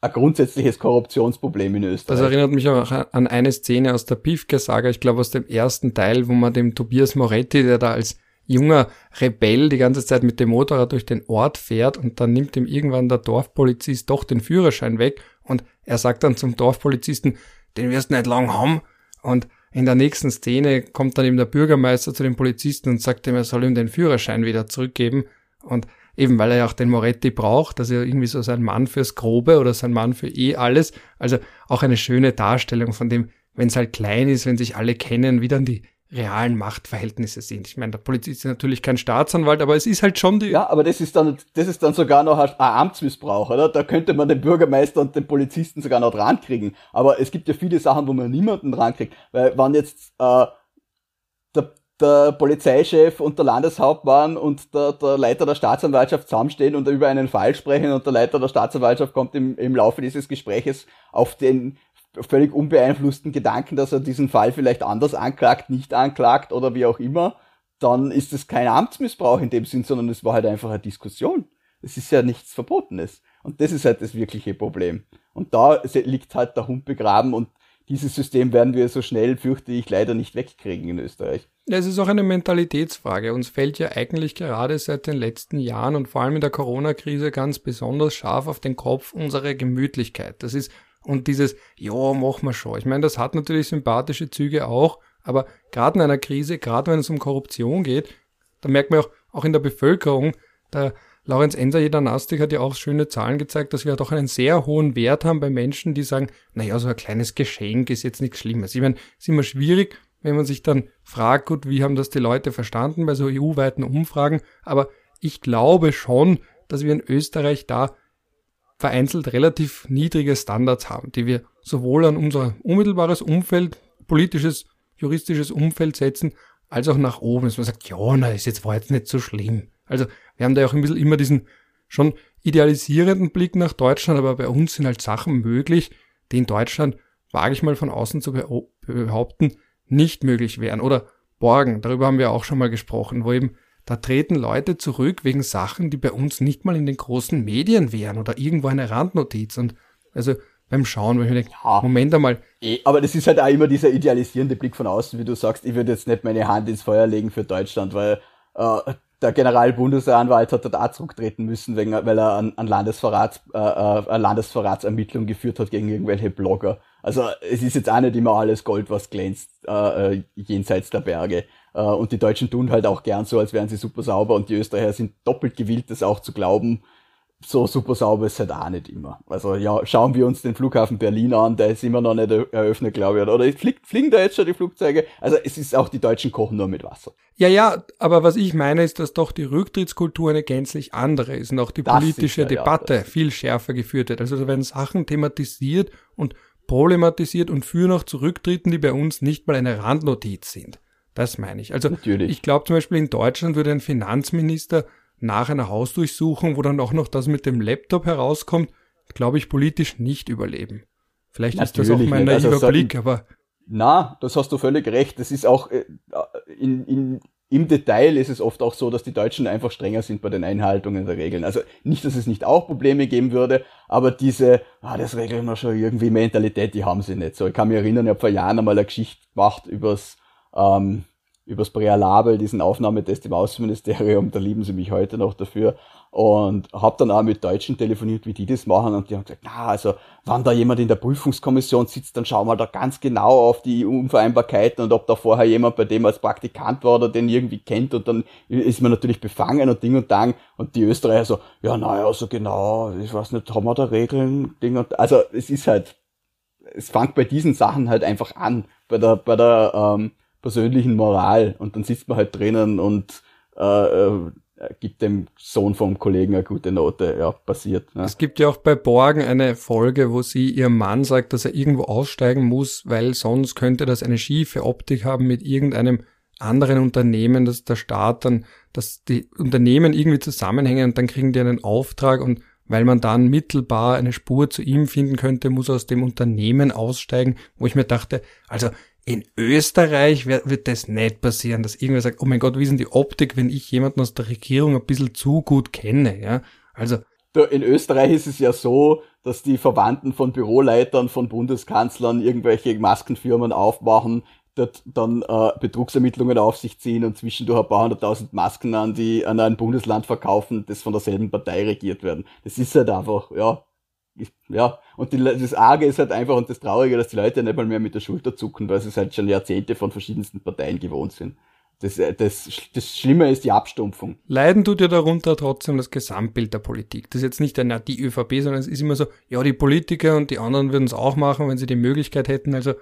ein grundsätzliches Korruptionsproblem in Österreich. Das erinnert mich auch an eine Szene aus der Pifke-Saga, ich glaube aus dem ersten Teil, wo man dem Tobias Moretti, der da als junger Rebell die ganze Zeit mit dem Motorrad durch den Ort fährt und dann nimmt ihm irgendwann der Dorfpolizist doch den Führerschein weg und er sagt dann zum Dorfpolizisten, den wirst du nicht lang haben und in der nächsten Szene kommt dann eben der Bürgermeister zu dem Polizisten und sagt ihm, er soll ihm den Führerschein wieder zurückgeben und eben weil er ja auch den Moretti braucht, dass er irgendwie so sein Mann fürs Grobe oder sein Mann für eh alles, also auch eine schöne Darstellung von dem, wenn es halt klein ist, wenn sich alle kennen, wie dann die realen Machtverhältnisse sind. Ich meine, der Polizist ist natürlich kein Staatsanwalt, aber es ist halt schon die. Ja, aber das ist dann, das ist dann sogar noch ein Amtsmissbrauch, oder? Da könnte man den Bürgermeister und den Polizisten sogar noch dran kriegen. Aber es gibt ja viele Sachen, wo man niemanden dran kriegt. Weil, wenn jetzt, äh, der Polizeichef und der Landeshauptmann und der, der Leiter der Staatsanwaltschaft zusammenstehen und über einen Fall sprechen und der Leiter der Staatsanwaltschaft kommt im, im Laufe dieses Gespräches auf den völlig unbeeinflussten Gedanken, dass er diesen Fall vielleicht anders anklagt, nicht anklagt oder wie auch immer, dann ist es kein Amtsmissbrauch in dem Sinn, sondern es war halt einfach eine Diskussion. Es ist ja nichts Verbotenes. Und das ist halt das wirkliche Problem. Und da liegt halt der Hund begraben und dieses System werden wir so schnell, fürchte ich, leider nicht wegkriegen in Österreich. Es ist auch eine Mentalitätsfrage. Uns fällt ja eigentlich gerade seit den letzten Jahren und vor allem in der Corona-Krise ganz besonders scharf auf den Kopf unsere Gemütlichkeit. Das ist und dieses, ja, machen wir schon. Ich meine, das hat natürlich sympathische Züge auch, aber gerade in einer Krise, gerade wenn es um Korruption geht, da merkt man auch, auch in der Bevölkerung, der Lorenz Enser, jeder Nastik, hat ja auch schöne Zahlen gezeigt, dass wir doch einen sehr hohen Wert haben bei Menschen, die sagen, naja, so ein kleines Geschenk ist jetzt nichts Schlimmes. Ich meine, es ist immer schwierig, wenn man sich dann fragt, gut, wie haben das die Leute verstanden bei so EU-weiten Umfragen, aber ich glaube schon, dass wir in Österreich da vereinzelt relativ niedrige Standards haben, die wir sowohl an unser unmittelbares Umfeld, politisches, juristisches Umfeld setzen, als auch nach oben, dass man sagt, ja, na, ist jetzt war jetzt nicht so schlimm. Also wir haben da auch ein bisschen immer diesen schon idealisierenden Blick nach Deutschland, aber bei uns sind halt Sachen möglich, die in Deutschland, wage ich mal von außen zu behaupten, nicht möglich wären. Oder Borgen, darüber haben wir auch schon mal gesprochen, wo eben da treten Leute zurück wegen Sachen, die bei uns nicht mal in den großen Medien wären oder irgendwo eine Randnotiz. Und also beim Schauen, wenn ich mir denke, ja, Moment einmal. Eh, aber das ist halt auch immer dieser idealisierende Blick von außen, wie du sagst, ich würde jetzt nicht meine Hand ins Feuer legen für Deutschland, weil äh, der Generalbundesanwalt hat auch zurücktreten müssen, wegen, weil er an, an Landesverrats, äh, äh, Landesverratsermittlung geführt hat gegen irgendwelche Blogger. Also es ist jetzt auch nicht immer alles Gold, was glänzt, äh, äh jenseits der Berge. Äh, und die Deutschen tun halt auch gern so, als wären sie super sauber und die Österreicher sind doppelt gewillt, das auch zu glauben. So super sauber ist halt auch nicht immer. Also ja, schauen wir uns den Flughafen Berlin an, der ist immer noch nicht eröffnet, glaube ich. Oder fliegt, fliegen da jetzt schon die Flugzeuge? Also es ist auch, die Deutschen kochen nur mit Wasser. Ja, ja, aber was ich meine ist, dass doch die Rücktrittskultur eine gänzlich andere ist und auch die das politische ja, Debatte ja, viel schärfer geführt wird. Also da werden Sachen thematisiert und problematisiert und führen auch zu Rücktritten, die bei uns nicht mal eine Randnotiz sind. Das meine ich. Also Natürlich. ich glaube zum Beispiel in Deutschland würde ein Finanzminister nach einer Hausdurchsuchung, wo dann auch noch das mit dem Laptop herauskommt, glaube ich, politisch nicht überleben. Vielleicht Natürlich ist das auch mein naiver also, Blick, aber. Na, das hast du völlig recht. Das ist auch äh, in, in, im Detail ist es oft auch so, dass die Deutschen einfach strenger sind bei den Einhaltungen der Regeln. Also nicht, dass es nicht auch Probleme geben würde, aber diese, ah, das regeln wir schon irgendwie Mentalität, die haben sie nicht so. Ich kann mich erinnern, ich habe vor Jahren einmal eine Geschichte gemacht übers ähm, übers Präalabel, diesen Aufnahmetest im Außenministerium, da lieben sie mich heute noch dafür. Und habe dann auch mit Deutschen telefoniert, wie die das machen. Und die haben gesagt, na, also wenn da jemand in der Prüfungskommission sitzt, dann schau mal da ganz genau auf die Unvereinbarkeiten und ob da vorher jemand bei dem als Praktikant war oder den irgendwie kennt. Und dann ist man natürlich befangen und Ding und Dang. Und die Österreicher so, ja, naja, so genau, ich weiß nicht, haben wir da Regeln, Ding und, also es ist halt, es fängt bei diesen Sachen halt einfach an, bei der, bei der ähm, persönlichen Moral. Und dann sitzt man halt drinnen und äh, äh, gibt dem Sohn vom Kollegen eine gute Note. Ja, passiert. Ja. Es gibt ja auch bei Borgen eine Folge, wo sie ihrem Mann sagt, dass er irgendwo aussteigen muss, weil sonst könnte das eine schiefe Optik haben mit irgendeinem anderen Unternehmen, dass der Staat dann, dass die Unternehmen irgendwie zusammenhängen und dann kriegen die einen Auftrag und weil man dann mittelbar eine Spur zu ihm finden könnte, muss er aus dem Unternehmen aussteigen, wo ich mir dachte, also in Österreich wird das nicht passieren, dass irgendwer sagt, oh mein Gott, wie ist denn die Optik, wenn ich jemanden aus der Regierung ein bisschen zu gut kenne, ja? Also. In Österreich ist es ja so, dass die Verwandten von Büroleitern, von Bundeskanzlern irgendwelche Maskenfirmen aufmachen, dort dann äh, Betrugsermittlungen auf sich ziehen und zwischendurch ein paar hunderttausend Masken an die an ein Bundesland verkaufen, das von derselben Partei regiert werden. Das ist halt einfach, ja, ja, und die, das Arge ist halt einfach und das Traurige, dass die Leute nicht mal mehr mit der Schulter zucken, weil sie es halt schon Jahrzehnte von verschiedensten Parteien gewohnt sind. Das, äh, das, das Schlimme ist die Abstumpfung. Leiden tut ja darunter trotzdem das Gesamtbild der Politik. Das ist jetzt nicht eine, die ÖVP, sondern es ist immer so, ja, die Politiker und die anderen würden es auch machen, wenn sie die Möglichkeit hätten. Also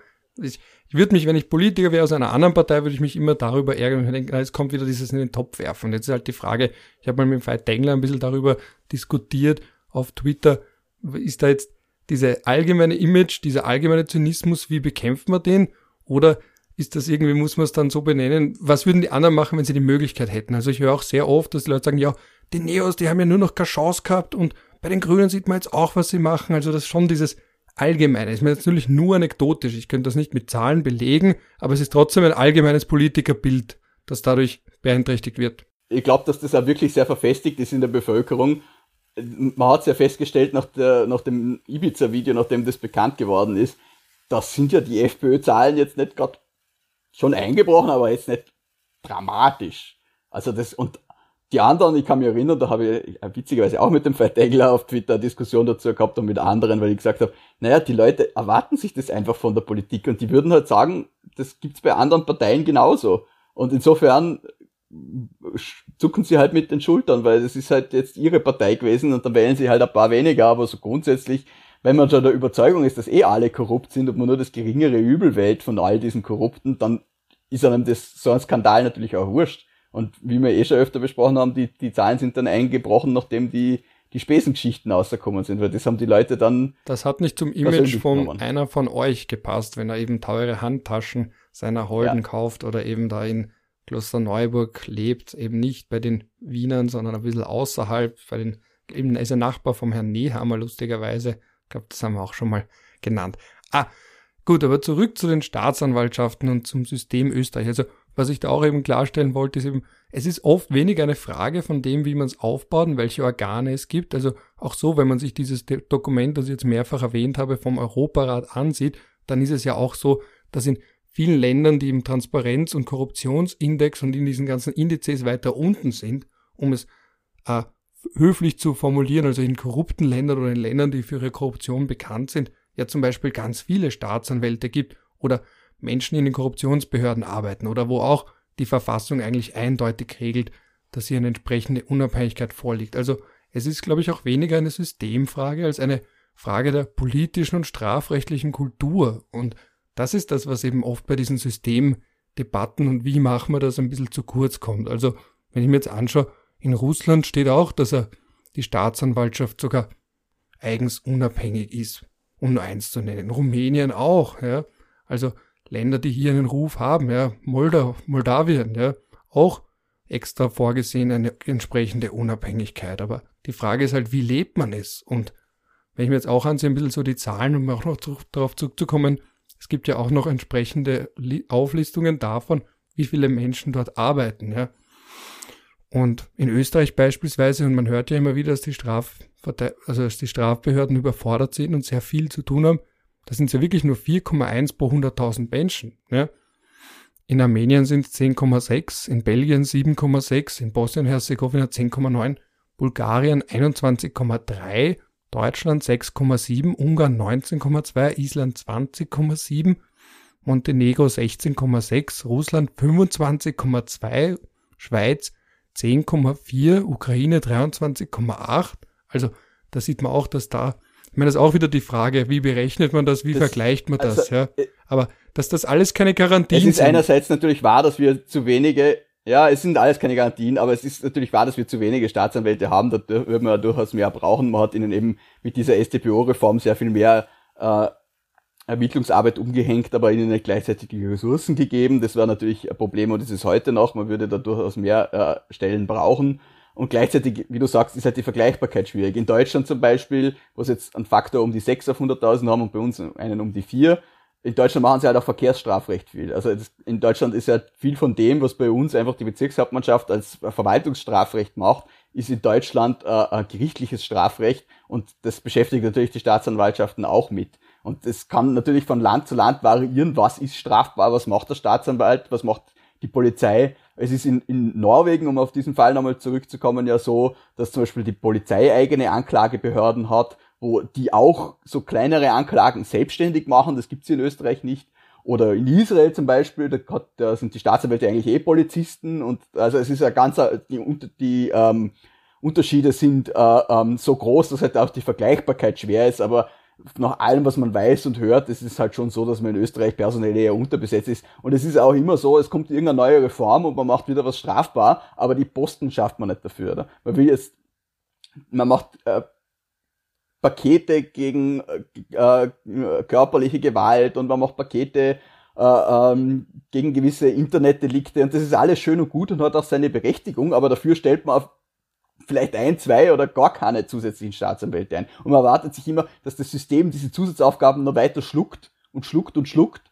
ich, ich würde mich, wenn ich Politiker wäre aus einer anderen Partei, würde ich mich immer darüber ärgern und denken, jetzt kommt wieder dieses in den Topf werfen. Jetzt ist halt die Frage, ich habe mal mit dem Veit Dengler ein bisschen darüber diskutiert auf Twitter, ist da jetzt diese allgemeine Image, dieser allgemeine Zynismus, wie bekämpft man den? Oder ist das irgendwie, muss man es dann so benennen? Was würden die anderen machen, wenn sie die Möglichkeit hätten? Also ich höre auch sehr oft, dass die Leute sagen, ja, die Neos, die haben ja nur noch keine Chance gehabt und bei den Grünen sieht man jetzt auch, was sie machen. Also das ist schon dieses Allgemeine. Ist mir natürlich nur anekdotisch. Ich könnte das nicht mit Zahlen belegen, aber es ist trotzdem ein allgemeines Politikerbild, das dadurch beeinträchtigt wird. Ich glaube, dass das auch wirklich sehr verfestigt ist in der Bevölkerung man hat es ja festgestellt nach, der, nach dem Ibiza-Video, nachdem das bekannt geworden ist, das sind ja die FPÖ-Zahlen jetzt nicht gerade schon eingebrochen, aber jetzt nicht dramatisch. Also das, und die anderen, ich kann mich erinnern, da habe ich witzigerweise auch mit dem Vertegler auf Twitter eine Diskussion dazu gehabt und mit anderen, weil ich gesagt habe, naja, die Leute erwarten sich das einfach von der Politik und die würden halt sagen, das gibt's bei anderen Parteien genauso. Und insofern zucken sie halt mit den Schultern, weil es ist halt jetzt ihre Partei gewesen und dann wählen sie halt ein paar weniger, aber so grundsätzlich, wenn man schon der Überzeugung ist, dass eh alle korrupt sind und man nur das geringere Übel wählt von all diesen Korrupten, dann ist einem das so ein Skandal natürlich auch wurscht. Und wie wir eh schon öfter besprochen haben, die, die Zahlen sind dann eingebrochen, nachdem die, die Spesengeschichten rausgekommen sind, weil das haben die Leute dann. Das hat nicht zum Image von genommen. einer von euch gepasst, wenn er eben teure Handtaschen seiner Holden ja. kauft oder eben da in Klosterneuburg lebt, eben nicht bei den Wienern, sondern ein bisschen außerhalb, bei den, eben ist ein Nachbar vom Herrn Nehammer, lustigerweise. Ich glaube, das haben wir auch schon mal genannt. Ah, gut, aber zurück zu den Staatsanwaltschaften und zum System Österreich. Also, was ich da auch eben klarstellen wollte, ist eben, es ist oft weniger eine Frage von dem, wie man es aufbaut und welche Organe es gibt. Also auch so, wenn man sich dieses Dokument, das ich jetzt mehrfach erwähnt habe, vom Europarat ansieht, dann ist es ja auch so, dass in vielen Ländern, die im Transparenz- und Korruptionsindex und in diesen ganzen Indizes weiter unten sind, um es äh, höflich zu formulieren, also in korrupten Ländern oder in Ländern, die für ihre Korruption bekannt sind, ja zum Beispiel ganz viele Staatsanwälte gibt oder Menschen in den Korruptionsbehörden arbeiten oder wo auch die Verfassung eigentlich eindeutig regelt, dass hier eine entsprechende Unabhängigkeit vorliegt. Also es ist, glaube ich, auch weniger eine Systemfrage als eine Frage der politischen und strafrechtlichen Kultur und das ist das, was eben oft bei diesen Systemdebatten und wie machen wir das ein bisschen zu kurz kommt. Also, wenn ich mir jetzt anschaue, in Russland steht auch, dass er die Staatsanwaltschaft sogar eigens unabhängig ist, um nur eins zu nennen. Rumänien auch, ja. Also Länder, die hier einen Ruf haben, ja. Moldau, Moldawien, ja. Auch extra vorgesehen eine entsprechende Unabhängigkeit. Aber die Frage ist halt, wie lebt man es? Und wenn ich mir jetzt auch ansehe, ein bisschen so die Zahlen, um auch noch darauf zurückzukommen, es gibt ja auch noch entsprechende Auflistungen davon, wie viele Menschen dort arbeiten. Ja. Und in Österreich beispielsweise, und man hört ja immer wieder, dass die, Strafverte also dass die Strafbehörden überfordert sind und sehr viel zu tun haben, da sind es ja wirklich nur 4,1 pro 100.000 Menschen. Ja. In Armenien sind es 10,6, in Belgien 7,6, in Bosnien-Herzegowina 10,9, Bulgarien 21,3 Deutschland 6,7, Ungarn 19,2, Island 20,7, Montenegro 16,6, Russland 25,2, Schweiz 10,4, Ukraine 23,8. Also da sieht man auch, dass da Ich meine, das ist auch wieder die Frage, wie berechnet man das, wie das, vergleicht man das, also, ja? Äh, Aber dass das alles keine Garantien sind. Es ist sind. einerseits natürlich wahr, dass wir zu wenige, ja, es sind alles keine Garantien, aber es ist natürlich wahr, dass wir zu wenige Staatsanwälte haben, da würden wir durchaus mehr brauchen. Man hat ihnen eben mit dieser StPO-Reform sehr viel mehr äh, Ermittlungsarbeit umgehängt, aber ihnen nicht gleichzeitig die Ressourcen gegeben. Das war natürlich ein Problem und das ist heute noch. Man würde da durchaus mehr äh, Stellen brauchen. Und gleichzeitig, wie du sagst, ist halt die Vergleichbarkeit schwierig. In Deutschland zum Beispiel, wo sie jetzt einen Faktor um die 6 auf 100.000 haben und bei uns einen um die 4, in Deutschland machen sie halt auch Verkehrsstrafrecht viel. Also in Deutschland ist ja viel von dem, was bei uns einfach die Bezirkshauptmannschaft als Verwaltungsstrafrecht macht, ist in Deutschland äh, gerichtliches Strafrecht und das beschäftigt natürlich die Staatsanwaltschaften auch mit. Und es kann natürlich von Land zu Land variieren, was ist strafbar, was macht der Staatsanwalt, was macht die Polizei. Es ist in, in Norwegen, um auf diesen Fall nochmal zurückzukommen, ja so, dass zum Beispiel die Polizei eigene Anklagebehörden hat, wo die auch so kleinere Anklagen selbstständig machen. Das gibt's in Österreich nicht. Oder in Israel zum Beispiel, da, hat, da sind die Staatsanwälte eigentlich eh Polizisten und also es ist ja ganz die, die ähm, Unterschiede sind äh, ähm, so groß, dass halt auch die Vergleichbarkeit schwer ist, aber nach allem, was man weiß und hört, es ist halt schon so, dass man in Österreich personell eher unterbesetzt ist. Und es ist auch immer so, es kommt irgendeine neue Reform und man macht wieder was strafbar, aber die Posten schafft man nicht dafür. Oder? Man will jetzt, man macht äh, Pakete gegen äh, äh körperliche Gewalt und man macht Pakete äh, ähm, gegen gewisse Internetdelikte und das ist alles schön und gut und hat auch seine Berechtigung, aber dafür stellt man auf vielleicht ein, zwei oder gar keine zusätzlichen Staatsanwälte ein. Und man erwartet sich immer, dass das System diese Zusatzaufgaben noch weiter schluckt und schluckt und schluckt,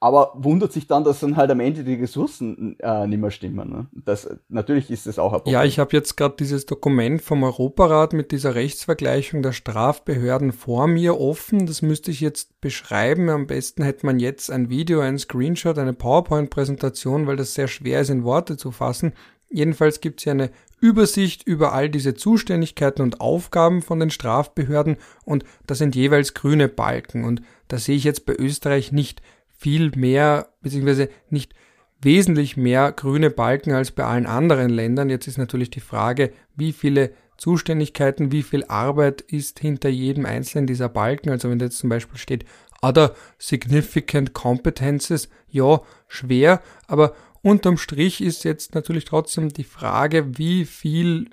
aber wundert sich dann, dass dann halt am Ende die Ressourcen äh, nicht mehr stimmen. Ne? Das, natürlich ist das auch ein Problem. Ja, ich habe jetzt gerade dieses Dokument vom Europarat mit dieser Rechtsvergleichung der Strafbehörden vor mir offen. Das müsste ich jetzt beschreiben. Am besten hätte man jetzt ein Video, ein Screenshot, eine PowerPoint-Präsentation, weil das sehr schwer ist in Worte zu fassen. Jedenfalls gibt es hier eine Übersicht über all diese Zuständigkeiten und Aufgaben von den Strafbehörden und das sind jeweils grüne Balken und da sehe ich jetzt bei Österreich nicht viel mehr, beziehungsweise nicht wesentlich mehr grüne Balken als bei allen anderen Ländern. Jetzt ist natürlich die Frage, wie viele Zuständigkeiten, wie viel Arbeit ist hinter jedem einzelnen dieser Balken. Also wenn jetzt zum Beispiel steht, other significant competences, ja, schwer, aber Unterm Strich ist jetzt natürlich trotzdem die Frage, wie viel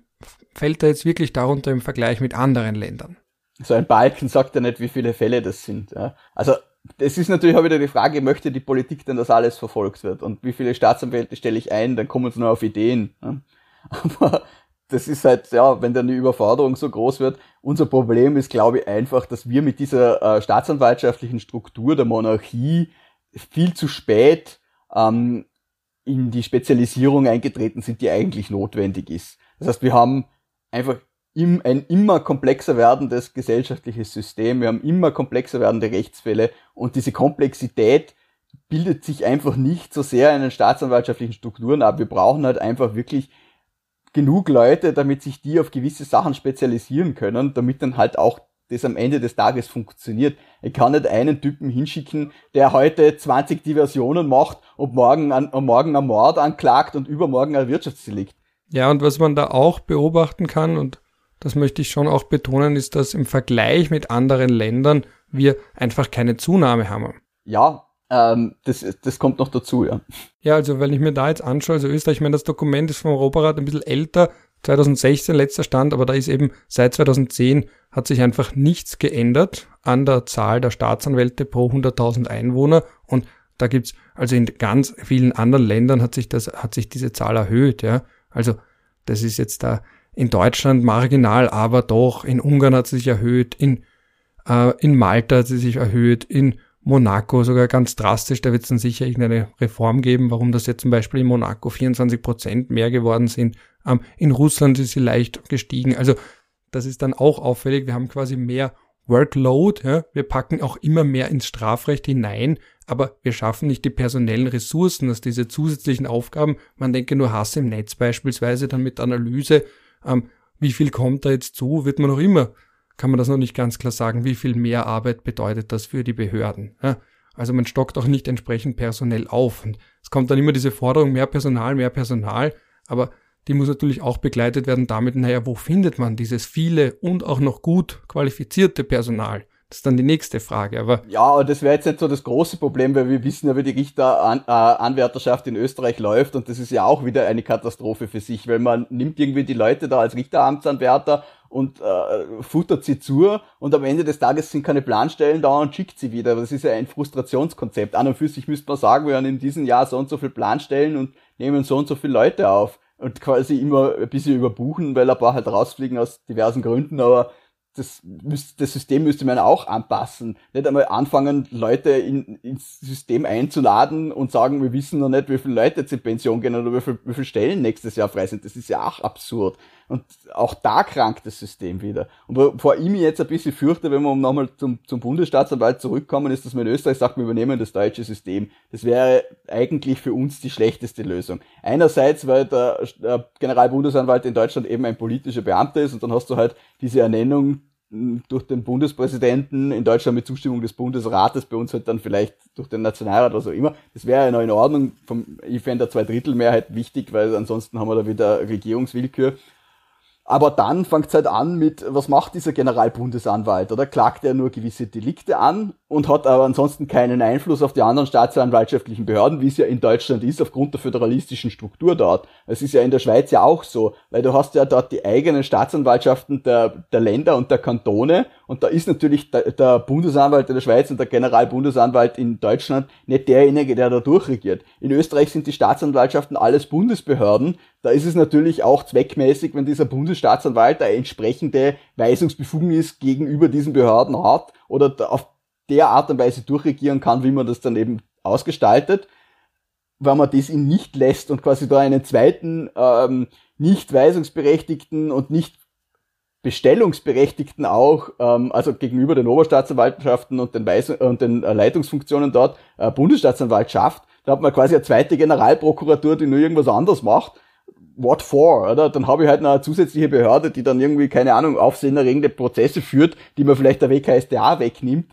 fällt da jetzt wirklich darunter im Vergleich mit anderen Ländern? So ein Balken sagt ja nicht, wie viele Fälle das sind. Ja. Also es ist natürlich auch wieder die Frage, möchte die Politik denn, dass alles verfolgt wird? Und wie viele Staatsanwälte stelle ich ein? Dann kommen sie nur auf Ideen. (laughs) Aber das ist halt, ja, wenn dann die Überforderung so groß wird. Unser Problem ist, glaube ich, einfach, dass wir mit dieser äh, staatsanwaltschaftlichen Struktur der Monarchie viel zu spät ähm, in die Spezialisierung eingetreten sind, die eigentlich notwendig ist. Das heißt, wir haben einfach im, ein immer komplexer werdendes gesellschaftliches System, wir haben immer komplexer werdende Rechtsfälle und diese Komplexität bildet sich einfach nicht so sehr in den staatsanwaltschaftlichen Strukturen ab. Wir brauchen halt einfach wirklich genug Leute, damit sich die auf gewisse Sachen spezialisieren können, damit dann halt auch das am Ende des Tages funktioniert. Ich kann nicht einen Typen hinschicken, der heute 20 Diversionen macht und morgen, an, morgen am Mord anklagt und übermorgen ein Wirtschaftsdelikt. Ja, und was man da auch beobachten kann, und das möchte ich schon auch betonen, ist, dass im Vergleich mit anderen Ländern wir einfach keine Zunahme haben. Ja, ähm, das, das kommt noch dazu, ja. Ja, also wenn ich mir da jetzt anschaue, also Österreich, ich meine, das Dokument ist vom Europarat ein bisschen älter, 2016 letzter Stand, aber da ist eben seit 2010 hat sich einfach nichts geändert an der Zahl der Staatsanwälte pro 100.000 Einwohner und da gibt's also in ganz vielen anderen Ländern hat sich das hat sich diese Zahl erhöht, ja. Also das ist jetzt da in Deutschland marginal, aber doch in Ungarn hat sie sich erhöht, in äh, in Malta hat sie sich erhöht, in Monaco sogar ganz drastisch. Da wird es dann sicher irgendeine Reform geben, warum das jetzt zum Beispiel in Monaco 24 Prozent mehr geworden sind. Ähm, in Russland ist sie leicht gestiegen. Also das ist dann auch auffällig. Wir haben quasi mehr Workload. Ja? Wir packen auch immer mehr ins Strafrecht hinein, aber wir schaffen nicht die personellen Ressourcen, dass diese zusätzlichen Aufgaben, man denke nur Hass im Netz beispielsweise, dann mit Analyse, ähm, wie viel kommt da jetzt zu, wird man noch immer, kann man das noch nicht ganz klar sagen, wie viel mehr Arbeit bedeutet das für die Behörden. Ja? Also man stockt auch nicht entsprechend personell auf. Und es kommt dann immer diese Forderung, mehr Personal, mehr Personal, aber die muss natürlich auch begleitet werden damit, naja, wo findet man dieses viele und auch noch gut qualifizierte Personal? Das ist dann die nächste Frage. Aber ja, aber das wäre jetzt nicht so das große Problem, weil wir wissen ja, wie die Richteranwärterschaft in Österreich läuft und das ist ja auch wieder eine Katastrophe für sich, weil man nimmt irgendwie die Leute da als Richteramtsanwärter und äh, futtert sie zu und am Ende des Tages sind keine Planstellen da und schickt sie wieder. Das ist ja ein Frustrationskonzept. An und für sich müsste man sagen, wir haben in diesem Jahr so und so viele Planstellen und nehmen so und so viele Leute auf und quasi immer ein bisschen überbuchen, weil ein paar halt rausfliegen aus diversen Gründen, aber das, müsste, das System müsste man auch anpassen. Nicht einmal anfangen, Leute in, ins System einzuladen und sagen, wir wissen noch nicht, wie viele Leute jetzt in Pension gehen oder wie viele, wie viele Stellen nächstes Jahr frei sind. Das ist ja auch absurd. Und auch da krankt das System wieder. Und bevor ich mich jetzt ein bisschen fürchte, wenn wir nochmal zum, zum Bundesstaatsanwalt zurückkommen, ist, dass man in Österreich sagt, wir übernehmen das deutsche System. Das wäre eigentlich für uns die schlechteste Lösung. Einerseits, weil der, Generalbundesanwalt in Deutschland eben ein politischer Beamter ist und dann hast du halt diese Ernennung durch den Bundespräsidenten in Deutschland mit Zustimmung des Bundesrates, bei uns halt dann vielleicht durch den Nationalrat oder so immer. Das wäre ja noch in Ordnung. Vom, ich fände der Zweidrittelmehrheit wichtig, weil ansonsten haben wir da wieder Regierungswillkür. Aber dann fängt es halt an mit, was macht dieser Generalbundesanwalt? Oder klagt er nur gewisse Delikte an und hat aber ansonsten keinen Einfluss auf die anderen staatsanwaltschaftlichen Behörden, wie es ja in Deutschland ist, aufgrund der föderalistischen Struktur dort. Es ist ja in der Schweiz ja auch so, weil du hast ja dort die eigenen Staatsanwaltschaften der, der Länder und der Kantone und da ist natürlich der, der Bundesanwalt in der Schweiz und der Generalbundesanwalt in Deutschland nicht derjenige, der da durchregiert. In Österreich sind die Staatsanwaltschaften alles Bundesbehörden. Da ist es natürlich auch zweckmäßig, wenn dieser Bundesstaatsanwalt eine entsprechende Weisungsbefugnis gegenüber diesen Behörden hat oder auf der Art und Weise durchregieren kann, wie man das dann eben ausgestaltet. Wenn man das ihn nicht lässt und quasi da einen zweiten ähm, nicht weisungsberechtigten und nicht Bestellungsberechtigten auch, ähm, also gegenüber den Oberstaatsanwaltschaften und den, Weis und den äh, Leitungsfunktionen dort, äh, Bundesstaatsanwaltschaft, da hat man quasi eine zweite Generalprokuratur, die nur irgendwas anderes macht. What for, oder? Dann habe ich halt noch eine zusätzliche Behörde, die dann irgendwie, keine Ahnung, aufsehenerregende Prozesse führt, die man vielleicht der WKSDA wegnimmt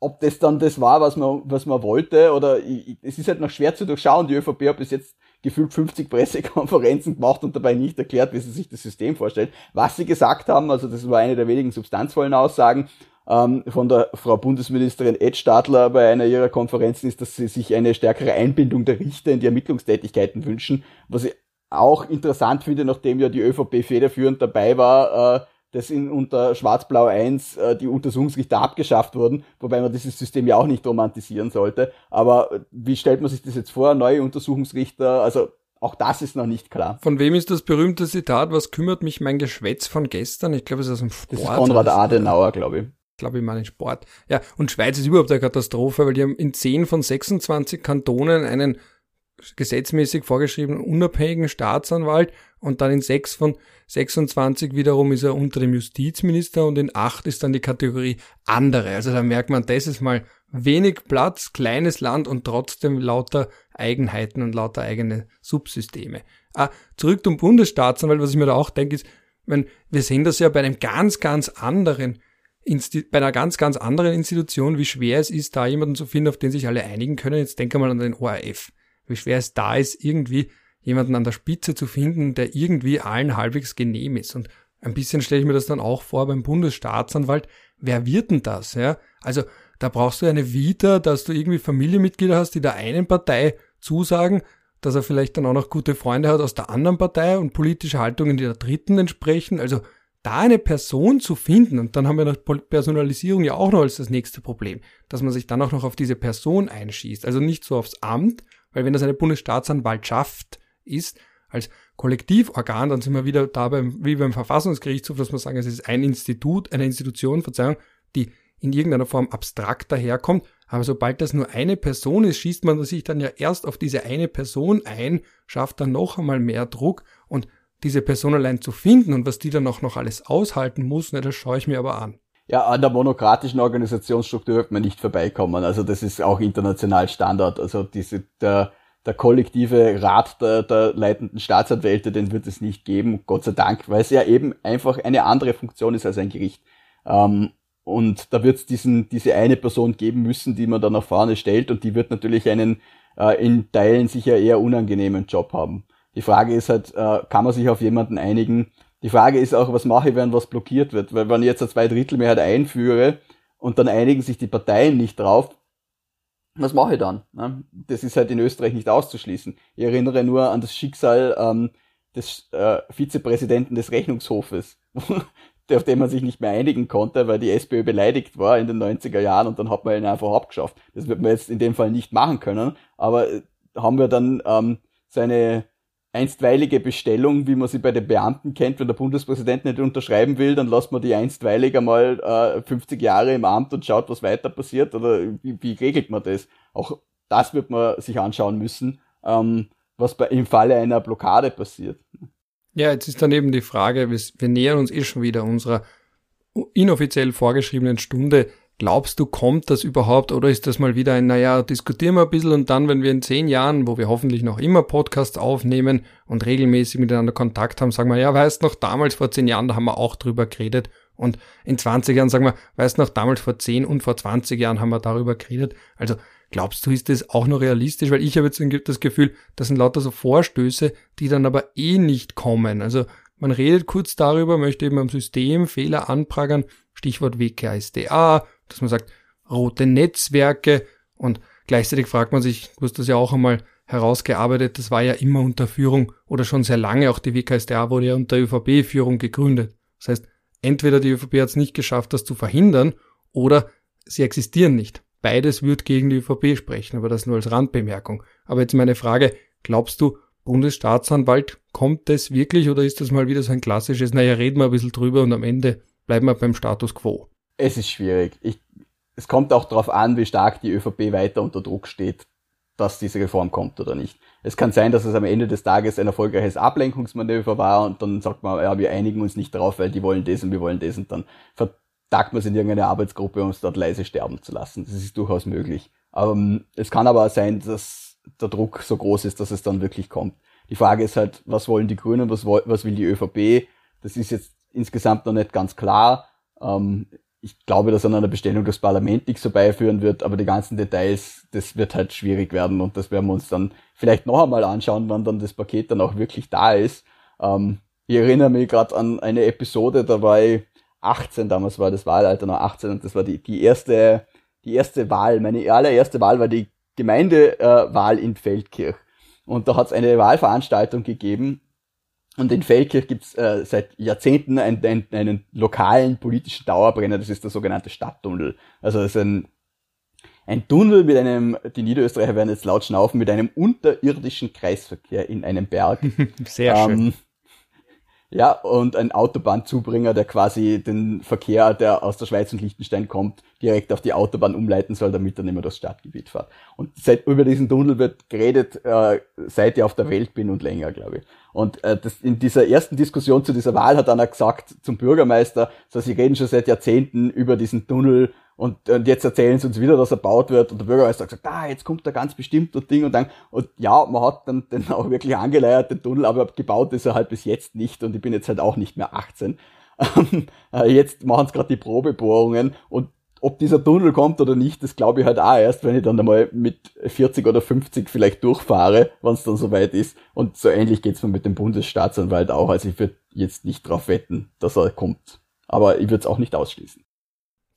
ob das dann das war, was man, was man wollte, oder ich, es ist halt noch schwer zu durchschauen. Die ÖVP hat bis jetzt gefühlt 50 Pressekonferenzen gemacht und dabei nicht erklärt, wie sie sich das System vorstellt. Was sie gesagt haben, also das war eine der wenigen substanzvollen Aussagen ähm, von der Frau Bundesministerin Ed Stadler bei einer ihrer Konferenzen, ist, dass sie sich eine stärkere Einbindung der Richter in die Ermittlungstätigkeiten wünschen, was ich auch interessant finde, nachdem ja die ÖVP federführend dabei war, äh, dass in unter Schwarz-Blau 1 äh, die Untersuchungsrichter abgeschafft wurden, wobei man dieses System ja auch nicht romantisieren sollte. Aber äh, wie stellt man sich das jetzt vor? Neue Untersuchungsrichter, also auch das ist noch nicht klar. Von wem ist das berühmte Zitat, was kümmert mich mein Geschwätz von gestern? Ich glaube, es ist aus dem Sport. Das ist Konrad Adenauer, glaube ich. Glaube ich in Sport. Ja, und Schweiz ist überhaupt eine Katastrophe, weil die haben in 10 von 26 Kantonen einen gesetzmäßig vorgeschriebenen unabhängigen Staatsanwalt und dann in sechs von 26 wiederum ist er unter dem Justizminister und in acht ist dann die Kategorie andere. Also da merkt man, das ist mal wenig Platz, kleines Land und trotzdem lauter Eigenheiten und lauter eigene Subsysteme. Ah, zurück zum Bundesstaatsanwalt, was ich mir da auch denke, ist, wenn, wir sehen das ja bei einem ganz, ganz anderen bei einer ganz, ganz anderen Institution, wie schwer es ist, da jemanden zu finden, auf den sich alle einigen können. Jetzt denke mal an den ORF wie schwer es da ist, irgendwie jemanden an der Spitze zu finden, der irgendwie allen halbwegs genehm ist. Und ein bisschen stelle ich mir das dann auch vor beim Bundesstaatsanwalt. Wer wird denn das? Ja? Also da brauchst du eine Vita, dass du irgendwie Familienmitglieder hast, die der einen Partei zusagen, dass er vielleicht dann auch noch gute Freunde hat aus der anderen Partei und politische Haltungen, die der dritten entsprechen. Also da eine Person zu finden, und dann haben wir noch Personalisierung ja auch noch als das nächste Problem, dass man sich dann auch noch auf diese Person einschießt. Also nicht so aufs Amt, weil wenn das eine Bundesstaatsanwaltschaft ist, als Kollektivorgan, dann sind wir wieder dabei, wie beim Verfassungsgerichtshof, dass wir sagen, es ist ein Institut, eine Institution, Verzeihung, die in irgendeiner Form abstrakt daherkommt. Aber sobald das nur eine Person ist, schießt man sich dann ja erst auf diese eine Person ein, schafft dann noch einmal mehr Druck und diese Person allein zu finden und was die dann auch noch alles aushalten muss, ne, das schaue ich mir aber an. Ja, an der monokratischen Organisationsstruktur wird man nicht vorbeikommen. Also das ist auch international Standard. Also diese, der, der kollektive Rat der, der leitenden Staatsanwälte, den wird es nicht geben, Gott sei Dank, weil es ja eben einfach eine andere Funktion ist als ein Gericht. Ähm, und da wird es diese eine Person geben müssen, die man dann nach vorne stellt und die wird natürlich einen äh, in Teilen sicher eher unangenehmen Job haben. Die Frage ist halt, äh, kann man sich auf jemanden einigen? Die Frage ist auch, was mache ich, wenn was blockiert wird? Weil wenn ich jetzt eine Zweidrittelmehrheit einführe und dann einigen sich die Parteien nicht drauf, was mache ich dann? Ne? Das ist halt in Österreich nicht auszuschließen. Ich erinnere nur an das Schicksal ähm, des äh, Vizepräsidenten des Rechnungshofes, (laughs) auf dem man sich nicht mehr einigen konnte, weil die SPÖ beleidigt war in den 90er Jahren und dann hat man ihn einfach abgeschafft. Das wird man jetzt in dem Fall nicht machen können, aber äh, haben wir dann ähm, seine einstweilige Bestellung, wie man sie bei den Beamten kennt, wenn der Bundespräsident nicht unterschreiben will, dann lässt man die einstweilig einmal äh, 50 Jahre im Amt und schaut, was weiter passiert oder wie, wie regelt man das? Auch das wird man sich anschauen müssen, ähm, was bei, im Falle einer Blockade passiert. Ja, jetzt ist dann eben die Frage, wir, wir nähern uns eh schon wieder unserer inoffiziell vorgeschriebenen Stunde. Glaubst du, kommt das überhaupt oder ist das mal wieder ein, naja, diskutieren wir ein bisschen und dann, wenn wir in zehn Jahren, wo wir hoffentlich noch immer Podcasts aufnehmen und regelmäßig miteinander Kontakt haben, sagen wir, ja, weißt noch, damals vor zehn Jahren, da haben wir auch drüber geredet und in 20 Jahren sagen wir, weißt noch, damals vor zehn und vor 20 Jahren haben wir darüber geredet. Also glaubst du, ist das auch noch realistisch? Weil ich habe jetzt das Gefühl, das sind lauter so Vorstöße, die dann aber eh nicht kommen. Also man redet kurz darüber, möchte eben am System Fehler anprangern, Stichwort WKSDA, dass man sagt, rote Netzwerke und gleichzeitig fragt man sich, du hast das ja auch einmal herausgearbeitet, das war ja immer unter Führung oder schon sehr lange, auch die WKSDA wurde ja unter ÖVP-Führung gegründet. Das heißt, entweder die ÖVP hat es nicht geschafft, das zu verhindern, oder sie existieren nicht. Beides wird gegen die ÖVP sprechen, aber das nur als Randbemerkung. Aber jetzt meine Frage, glaubst du, Bundesstaatsanwalt, kommt das wirklich oder ist das mal wieder so ein klassisches, naja, reden wir ein bisschen drüber und am Ende bleiben wir beim Status quo? Es ist schwierig. Ich, es kommt auch darauf an, wie stark die ÖVP weiter unter Druck steht, dass diese Reform kommt oder nicht. Es kann sein, dass es am Ende des Tages ein erfolgreiches Ablenkungsmanöver war und dann sagt man, ja, wir einigen uns nicht darauf, weil die wollen das und wir wollen das und dann vertagt man es in irgendeine Arbeitsgruppe, um es dort leise sterben zu lassen. Das ist durchaus möglich. Aber, ähm, es kann aber sein, dass der Druck so groß ist, dass es dann wirklich kommt. Die Frage ist halt, was wollen die Grünen, was, was will die ÖVP? Das ist jetzt insgesamt noch nicht ganz klar. Ähm, ich glaube, dass an einer Bestellung das Parlament nichts vorbeiführen wird, aber die ganzen Details, das wird halt schwierig werden und das werden wir uns dann vielleicht noch einmal anschauen, wann dann das Paket dann auch wirklich da ist. Ähm, ich erinnere mich gerade an eine Episode, da war ich 18, damals war das Wahlalter noch 18 und das war die, die erste, die erste Wahl, meine allererste Wahl war die Gemeindewahl äh, in Feldkirch. Und da hat es eine Wahlveranstaltung gegeben und in Feldkirch gibt's äh, seit Jahrzehnten einen, einen, einen lokalen politischen Dauerbrenner, das ist der sogenannte Stadttunnel. Also das ist ein, ein Tunnel mit einem, die Niederösterreicher werden jetzt laut schnaufen, mit einem unterirdischen Kreisverkehr in einem Berg. (laughs) Sehr ähm, schön. Ja, und ein Autobahnzubringer, der quasi den Verkehr, der aus der Schweiz und Liechtenstein kommt, direkt auf die Autobahn umleiten soll, damit er nicht mehr durchs Stadtgebiet fährt. Und seit über diesen Tunnel wird geredet, äh, seit ich auf der Welt bin und länger, glaube ich. Und äh, das, in dieser ersten Diskussion zu dieser Wahl hat einer gesagt zum Bürgermeister, so sie reden schon seit Jahrzehnten über diesen Tunnel und, und jetzt erzählen sie uns wieder, dass er baut wird. Und der Bürgermeister hat gesagt, ah, jetzt kommt da ganz bestimmt das Ding und dann, und ja, man hat dann den auch wirklich angeleiert, den Tunnel, aber gebaut ist er halt bis jetzt nicht und ich bin jetzt halt auch nicht mehr 18. (laughs) Äh, jetzt machen sie gerade die Probebohrungen und ob dieser Tunnel kommt oder nicht, das glaube ich halt auch erst, wenn ich dann einmal mit 40 oder 50 vielleicht durchfahre, wenn es dann soweit ist. Und so ähnlich geht's mir mit dem Bundesstaatsanwalt auch. Also ich würde jetzt nicht drauf wetten, dass er kommt. Aber ich würde es auch nicht ausschließen.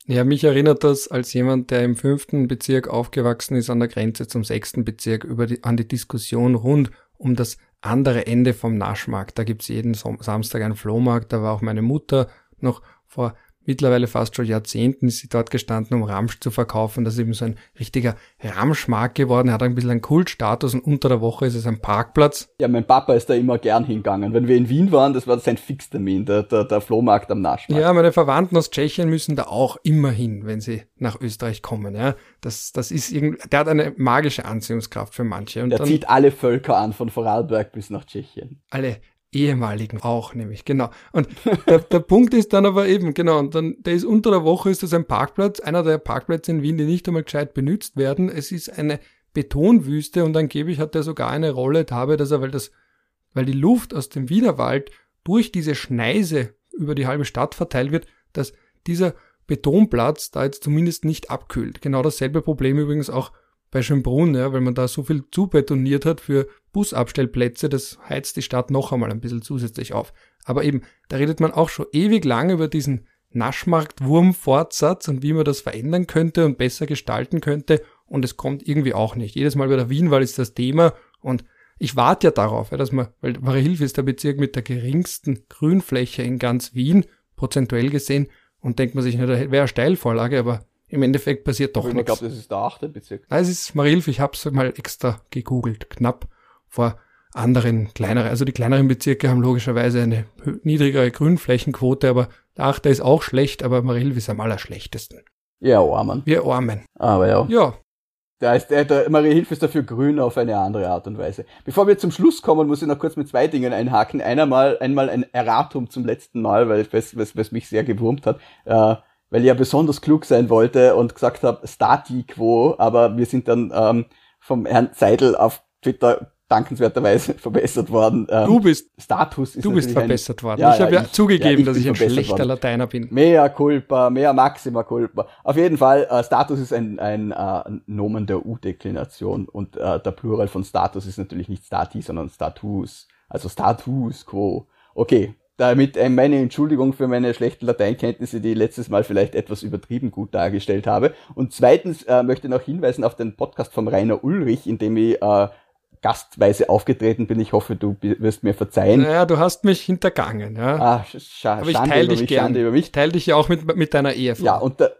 Ja, mich erinnert das als jemand, der im fünften Bezirk aufgewachsen ist, an der Grenze zum sechsten Bezirk, über die, an die Diskussion rund um das andere Ende vom Naschmarkt. Da gibt's jeden Samstag einen Flohmarkt, da war auch meine Mutter noch vor mittlerweile fast schon Jahrzehnten ist sie dort gestanden, um Ramsch zu verkaufen. Das ist eben so ein richtiger Ramschmarkt geworden. Er hat ein bisschen einen Kultstatus und unter der Woche ist es ein Parkplatz. Ja, mein Papa ist da immer gern hingegangen. Wenn wir in Wien waren, das war sein Fixtermin, der, der, der Flohmarkt am Naschmarkt. Ja, meine Verwandten aus Tschechien müssen da auch immer hin, wenn sie nach Österreich kommen. Ja, das, das ist irgendwie, der hat eine magische Anziehungskraft für manche. Und der dann, zieht alle Völker an, von Vorarlberg bis nach Tschechien. Alle ehemaligen auch nämlich, genau. Und der, der (laughs) Punkt ist dann aber eben, genau, und dann, der ist unter der Woche ist das ein Parkplatz, einer der Parkplätze in Wien, die nicht einmal gescheit benutzt werden. Es ist eine Betonwüste und angeblich hat er sogar eine Rolle dabei, dass er, weil das, weil die Luft aus dem Widerwald durch diese Schneise über die halbe Stadt verteilt wird, dass dieser Betonplatz da jetzt zumindest nicht abkühlt. Genau dasselbe Problem übrigens auch bei Schönbrunn, ja, weil man da so viel zubetoniert hat für Busabstellplätze, das heizt die Stadt noch einmal ein bisschen zusätzlich auf. Aber eben, da redet man auch schon ewig lang über diesen Naschmarkt-Wurm-Fortsatz und wie man das verändern könnte und besser gestalten könnte. Und es kommt irgendwie auch nicht. Jedes Mal bei der Wienwahl ist das Thema und ich warte ja darauf, dass man, weil Mariahilfe ist der Bezirk mit der geringsten Grünfläche in ganz Wien, prozentuell gesehen, und denkt man sich, na, da wäre eine Steilvorlage, aber im Endeffekt passiert doch ich nichts. glaube, das ist der achte Bezirk. Nein, es ist Mariahilfe, ich habe es mal extra gegoogelt, knapp vor anderen kleineren, also die kleineren Bezirke haben logischerweise eine niedrigere Grünflächenquote, aber der Achte ist auch schlecht, aber Mariahilfe ist am allerschlechtesten. Ja, Armen. Wir Armen. Aber ja. Ja, Da ist, der, der Marie Hilfe ist dafür grün auf eine andere Art und Weise. Bevor wir zum Schluss kommen, muss ich noch kurz mit zwei Dingen einhaken. Einmal, einmal ein Erratum zum letzten Mal, weil es was, was mich sehr gewurmt hat. Äh, weil ich ja besonders klug sein wollte und gesagt habe, Stati quo, aber wir sind dann ähm, vom Herrn Seidel auf Twitter dankenswerterweise (laughs) verbessert worden. Ähm, du bist, Status ist du bist natürlich ein- verbessert worden. Ja, ich habe ja, ich- zugegeben, ja, dass ich ein verbessert schlechter worden. Lateiner bin. Mea culpa, mea maxima culpa. Auf jeden Fall, äh, Status ist ein, ein äh, Nomen der U-Deklination und äh, der Plural von Status ist natürlich nicht Stati, sondern Status. Also Status quo. Okay, damit äh, meine Entschuldigung für meine schlechten Lateinkenntnisse, die ich letztes Mal vielleicht etwas übertrieben gut dargestellt habe. Und zweitens äh, möchte ich noch hinweisen auf den Podcast von Rainer Ulrich, in dem ich äh, gastweise aufgetreten bin. Ich hoffe, du wirst mir verzeihen. Naja, du hast mich hintergangen, ja. Ah, sch scha aber ich teile dich mich, gern. Schande über mich. Ich teile dich ja auch mit, mit deiner Ehefrau. Ja, und der,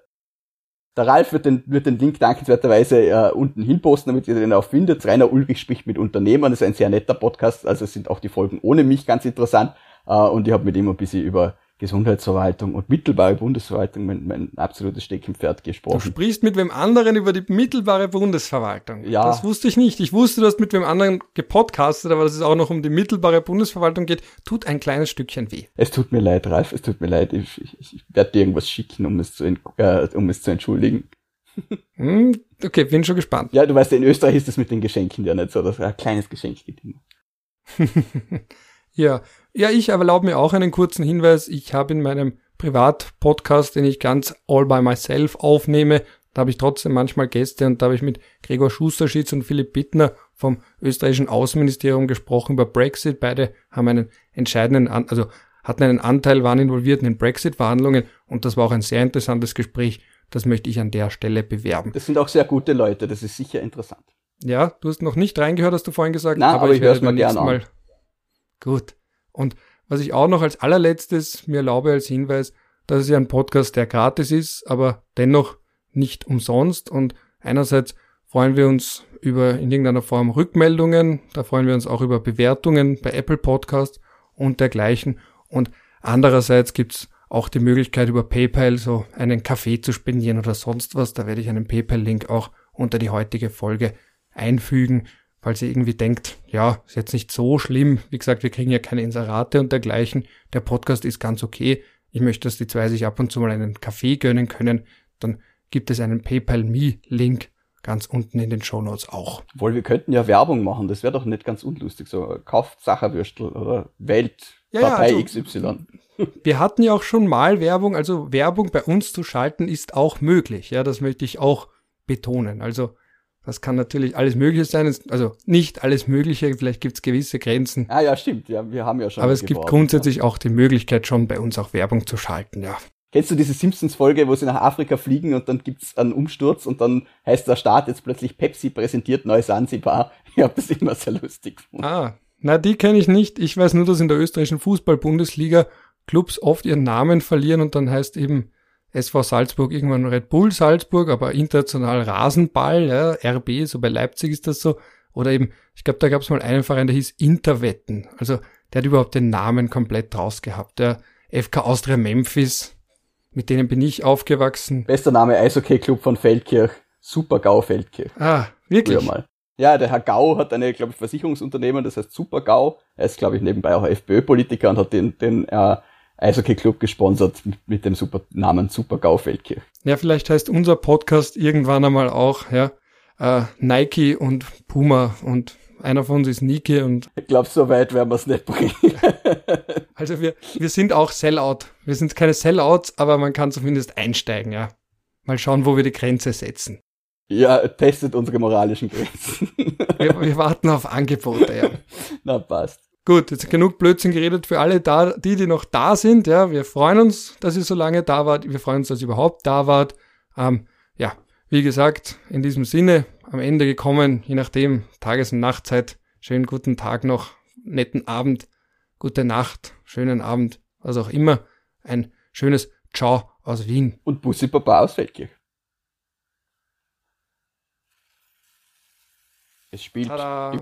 der Ralf wird den, wird den Link dankenswerterweise äh, unten hinposten, damit ihr den auch findet. Rainer Ulrich spricht mit Unternehmern, das ist ein sehr netter Podcast, also sind auch die Folgen ohne mich ganz interessant. Äh, und ich habe mit ihm ein bisschen über Gesundheitsverwaltung und mittelbare Bundesverwaltung, mein, mein absolutes Steckenpferd Du gesprochen. sprichst mit wem anderen über die mittelbare Bundesverwaltung. Ja. Das wusste ich nicht. Ich wusste, du hast mit wem anderen gepodcastet, aber dass es auch noch um die mittelbare Bundesverwaltung geht, tut ein kleines Stückchen weh. Es tut mir leid, Ralf, es tut mir leid. Ich, ich, ich werde dir irgendwas schicken, um es zu, äh, um es zu entschuldigen. (laughs) Hm, okay, bin schon gespannt. Ja, du weißt, in Österreich ist das mit den Geschenken ja nicht so, dass ein kleines Geschenk geht (laughs) immer. Ja, ja, ich erlaube mir auch einen kurzen Hinweis. Ich habe in meinem Privatpodcast, den ich ganz all by myself aufnehme, da habe ich trotzdem manchmal Gäste und da habe ich mit Gregor Schusterschitz und Philipp Bittner vom österreichischen Außenministerium gesprochen über Brexit. Beide haben einen entscheidenden, An also hatten einen Anteil, waren involviert in den Brexit-Verhandlungen und das war auch ein sehr interessantes Gespräch. Das möchte ich an der Stelle bewerben. Das sind auch sehr gute Leute, das ist sicher interessant. Ja, du hast noch nicht reingehört, hast du vorhin gesagt. Na, aber ich werde hör's mir beim gern nächsten an. Mal. Gut. Und was ich auch noch als allerletztes mir erlaube als Hinweis, das ist ja ein Podcast, der gratis ist, aber dennoch nicht umsonst. Und einerseits freuen wir uns über in irgendeiner Form Rückmeldungen, da freuen wir uns auch über Bewertungen bei Apple Podcast und dergleichen. Und andererseits gibt's auch die Möglichkeit über PayPal so einen Kaffee zu spendieren oder sonst was. Da werde ich einen PayPal-Link auch unter die heutige Folge einfügen, falls ihr irgendwie denkt, ja, ist jetzt nicht so schlimm. Wie gesagt, wir kriegen ja keine Inserate und dergleichen. Der Podcast ist ganz okay. Ich möchte, dass die zwei sich ab und zu mal einen Kaffee gönnen können. Dann gibt es einen PayPal Me Link ganz unten in den Show Notes auch. Obwohl, wir könnten ja Werbung machen, das wäre doch nicht ganz unlustig. So, kauft Sacherwürstel oder Welt, Ja, ja, Partei also- XY. (laughs) Wir hatten ja auch schon mal Werbung, also Werbung bei uns zu schalten ist auch möglich. Ja, das möchte ich auch betonen. Also das kann natürlich alles Mögliche sein. Also nicht alles Mögliche, vielleicht gibt es gewisse Grenzen. Ah ja, stimmt, ja, wir haben ja schon. Aber es gibt grundsätzlich auch die Möglichkeit, schon bei uns auch Werbung zu schalten, ja. Ja. Kennst du diese Simpsons-Folge, wo sie nach Afrika fliegen und dann gibt's einen Umsturz und dann heißt der Staat jetzt plötzlich Pepsi präsentiert Neues Sansibar? (laughs) Ich habe das immer sehr lustig gefunden. Ah, na, die kenne ich nicht. Ich weiß nur, dass in der österreichischen Fußball-Bundesliga Clubs oft ihren Namen verlieren und dann heißt eben SV Salzburg irgendwann Red Bull Salzburg, aber international Rasenball, ja, RB, so bei Leipzig ist das so. Oder eben, ich glaube, da gab es mal einen Verein, der hieß Interwetten. Also der hat überhaupt den Namen komplett raus gehabt. Der FK Austria Memphis, mit denen bin ich aufgewachsen. Bester Name Eishockey-Club von Feldkirch. Super GAU Feldkirch. Ah, Früher wirklich? mal. Ja, der Herr Gau hat eine, glaube ich, Versicherungsunternehmen, das heißt Super GAU. Er ist, glaube ich, nebenbei auch FPÖ-Politiker und hat den, den äh, Eishockey-Club gesponsert mit, mit dem super Namen Super GAU Feldkirch. Ja, vielleicht heißt unser Podcast irgendwann einmal auch, ja, äh, Nike und Puma und einer von uns ist Nike und Ich glaube, so weit werden wir es nicht bringen. (laughs) also wir, wir sind auch Sellout. Wir sind keine Sellouts, aber man kann zumindest einsteigen, ja. Mal schauen, wo wir die Grenze setzen. Ja, testet unsere moralischen Grenzen. Wir, wir warten auf Angebote, ja. (laughs) Na, passt. Gut, jetzt genug Blödsinn geredet für alle da, die, die noch da sind. Ja, wir freuen uns, dass ihr so lange da wart. Wir freuen uns, dass ihr überhaupt da wart. Ähm, ja, wie gesagt, in diesem Sinne am Ende gekommen, je nachdem, Tages- und Nachtzeit. Schönen guten Tag noch, netten Abend, gute Nacht, schönen Abend, was auch immer. Ein schönes Ciao aus Wien. Und Bussi Papa aus Feldkirch. Es spielt. Tada.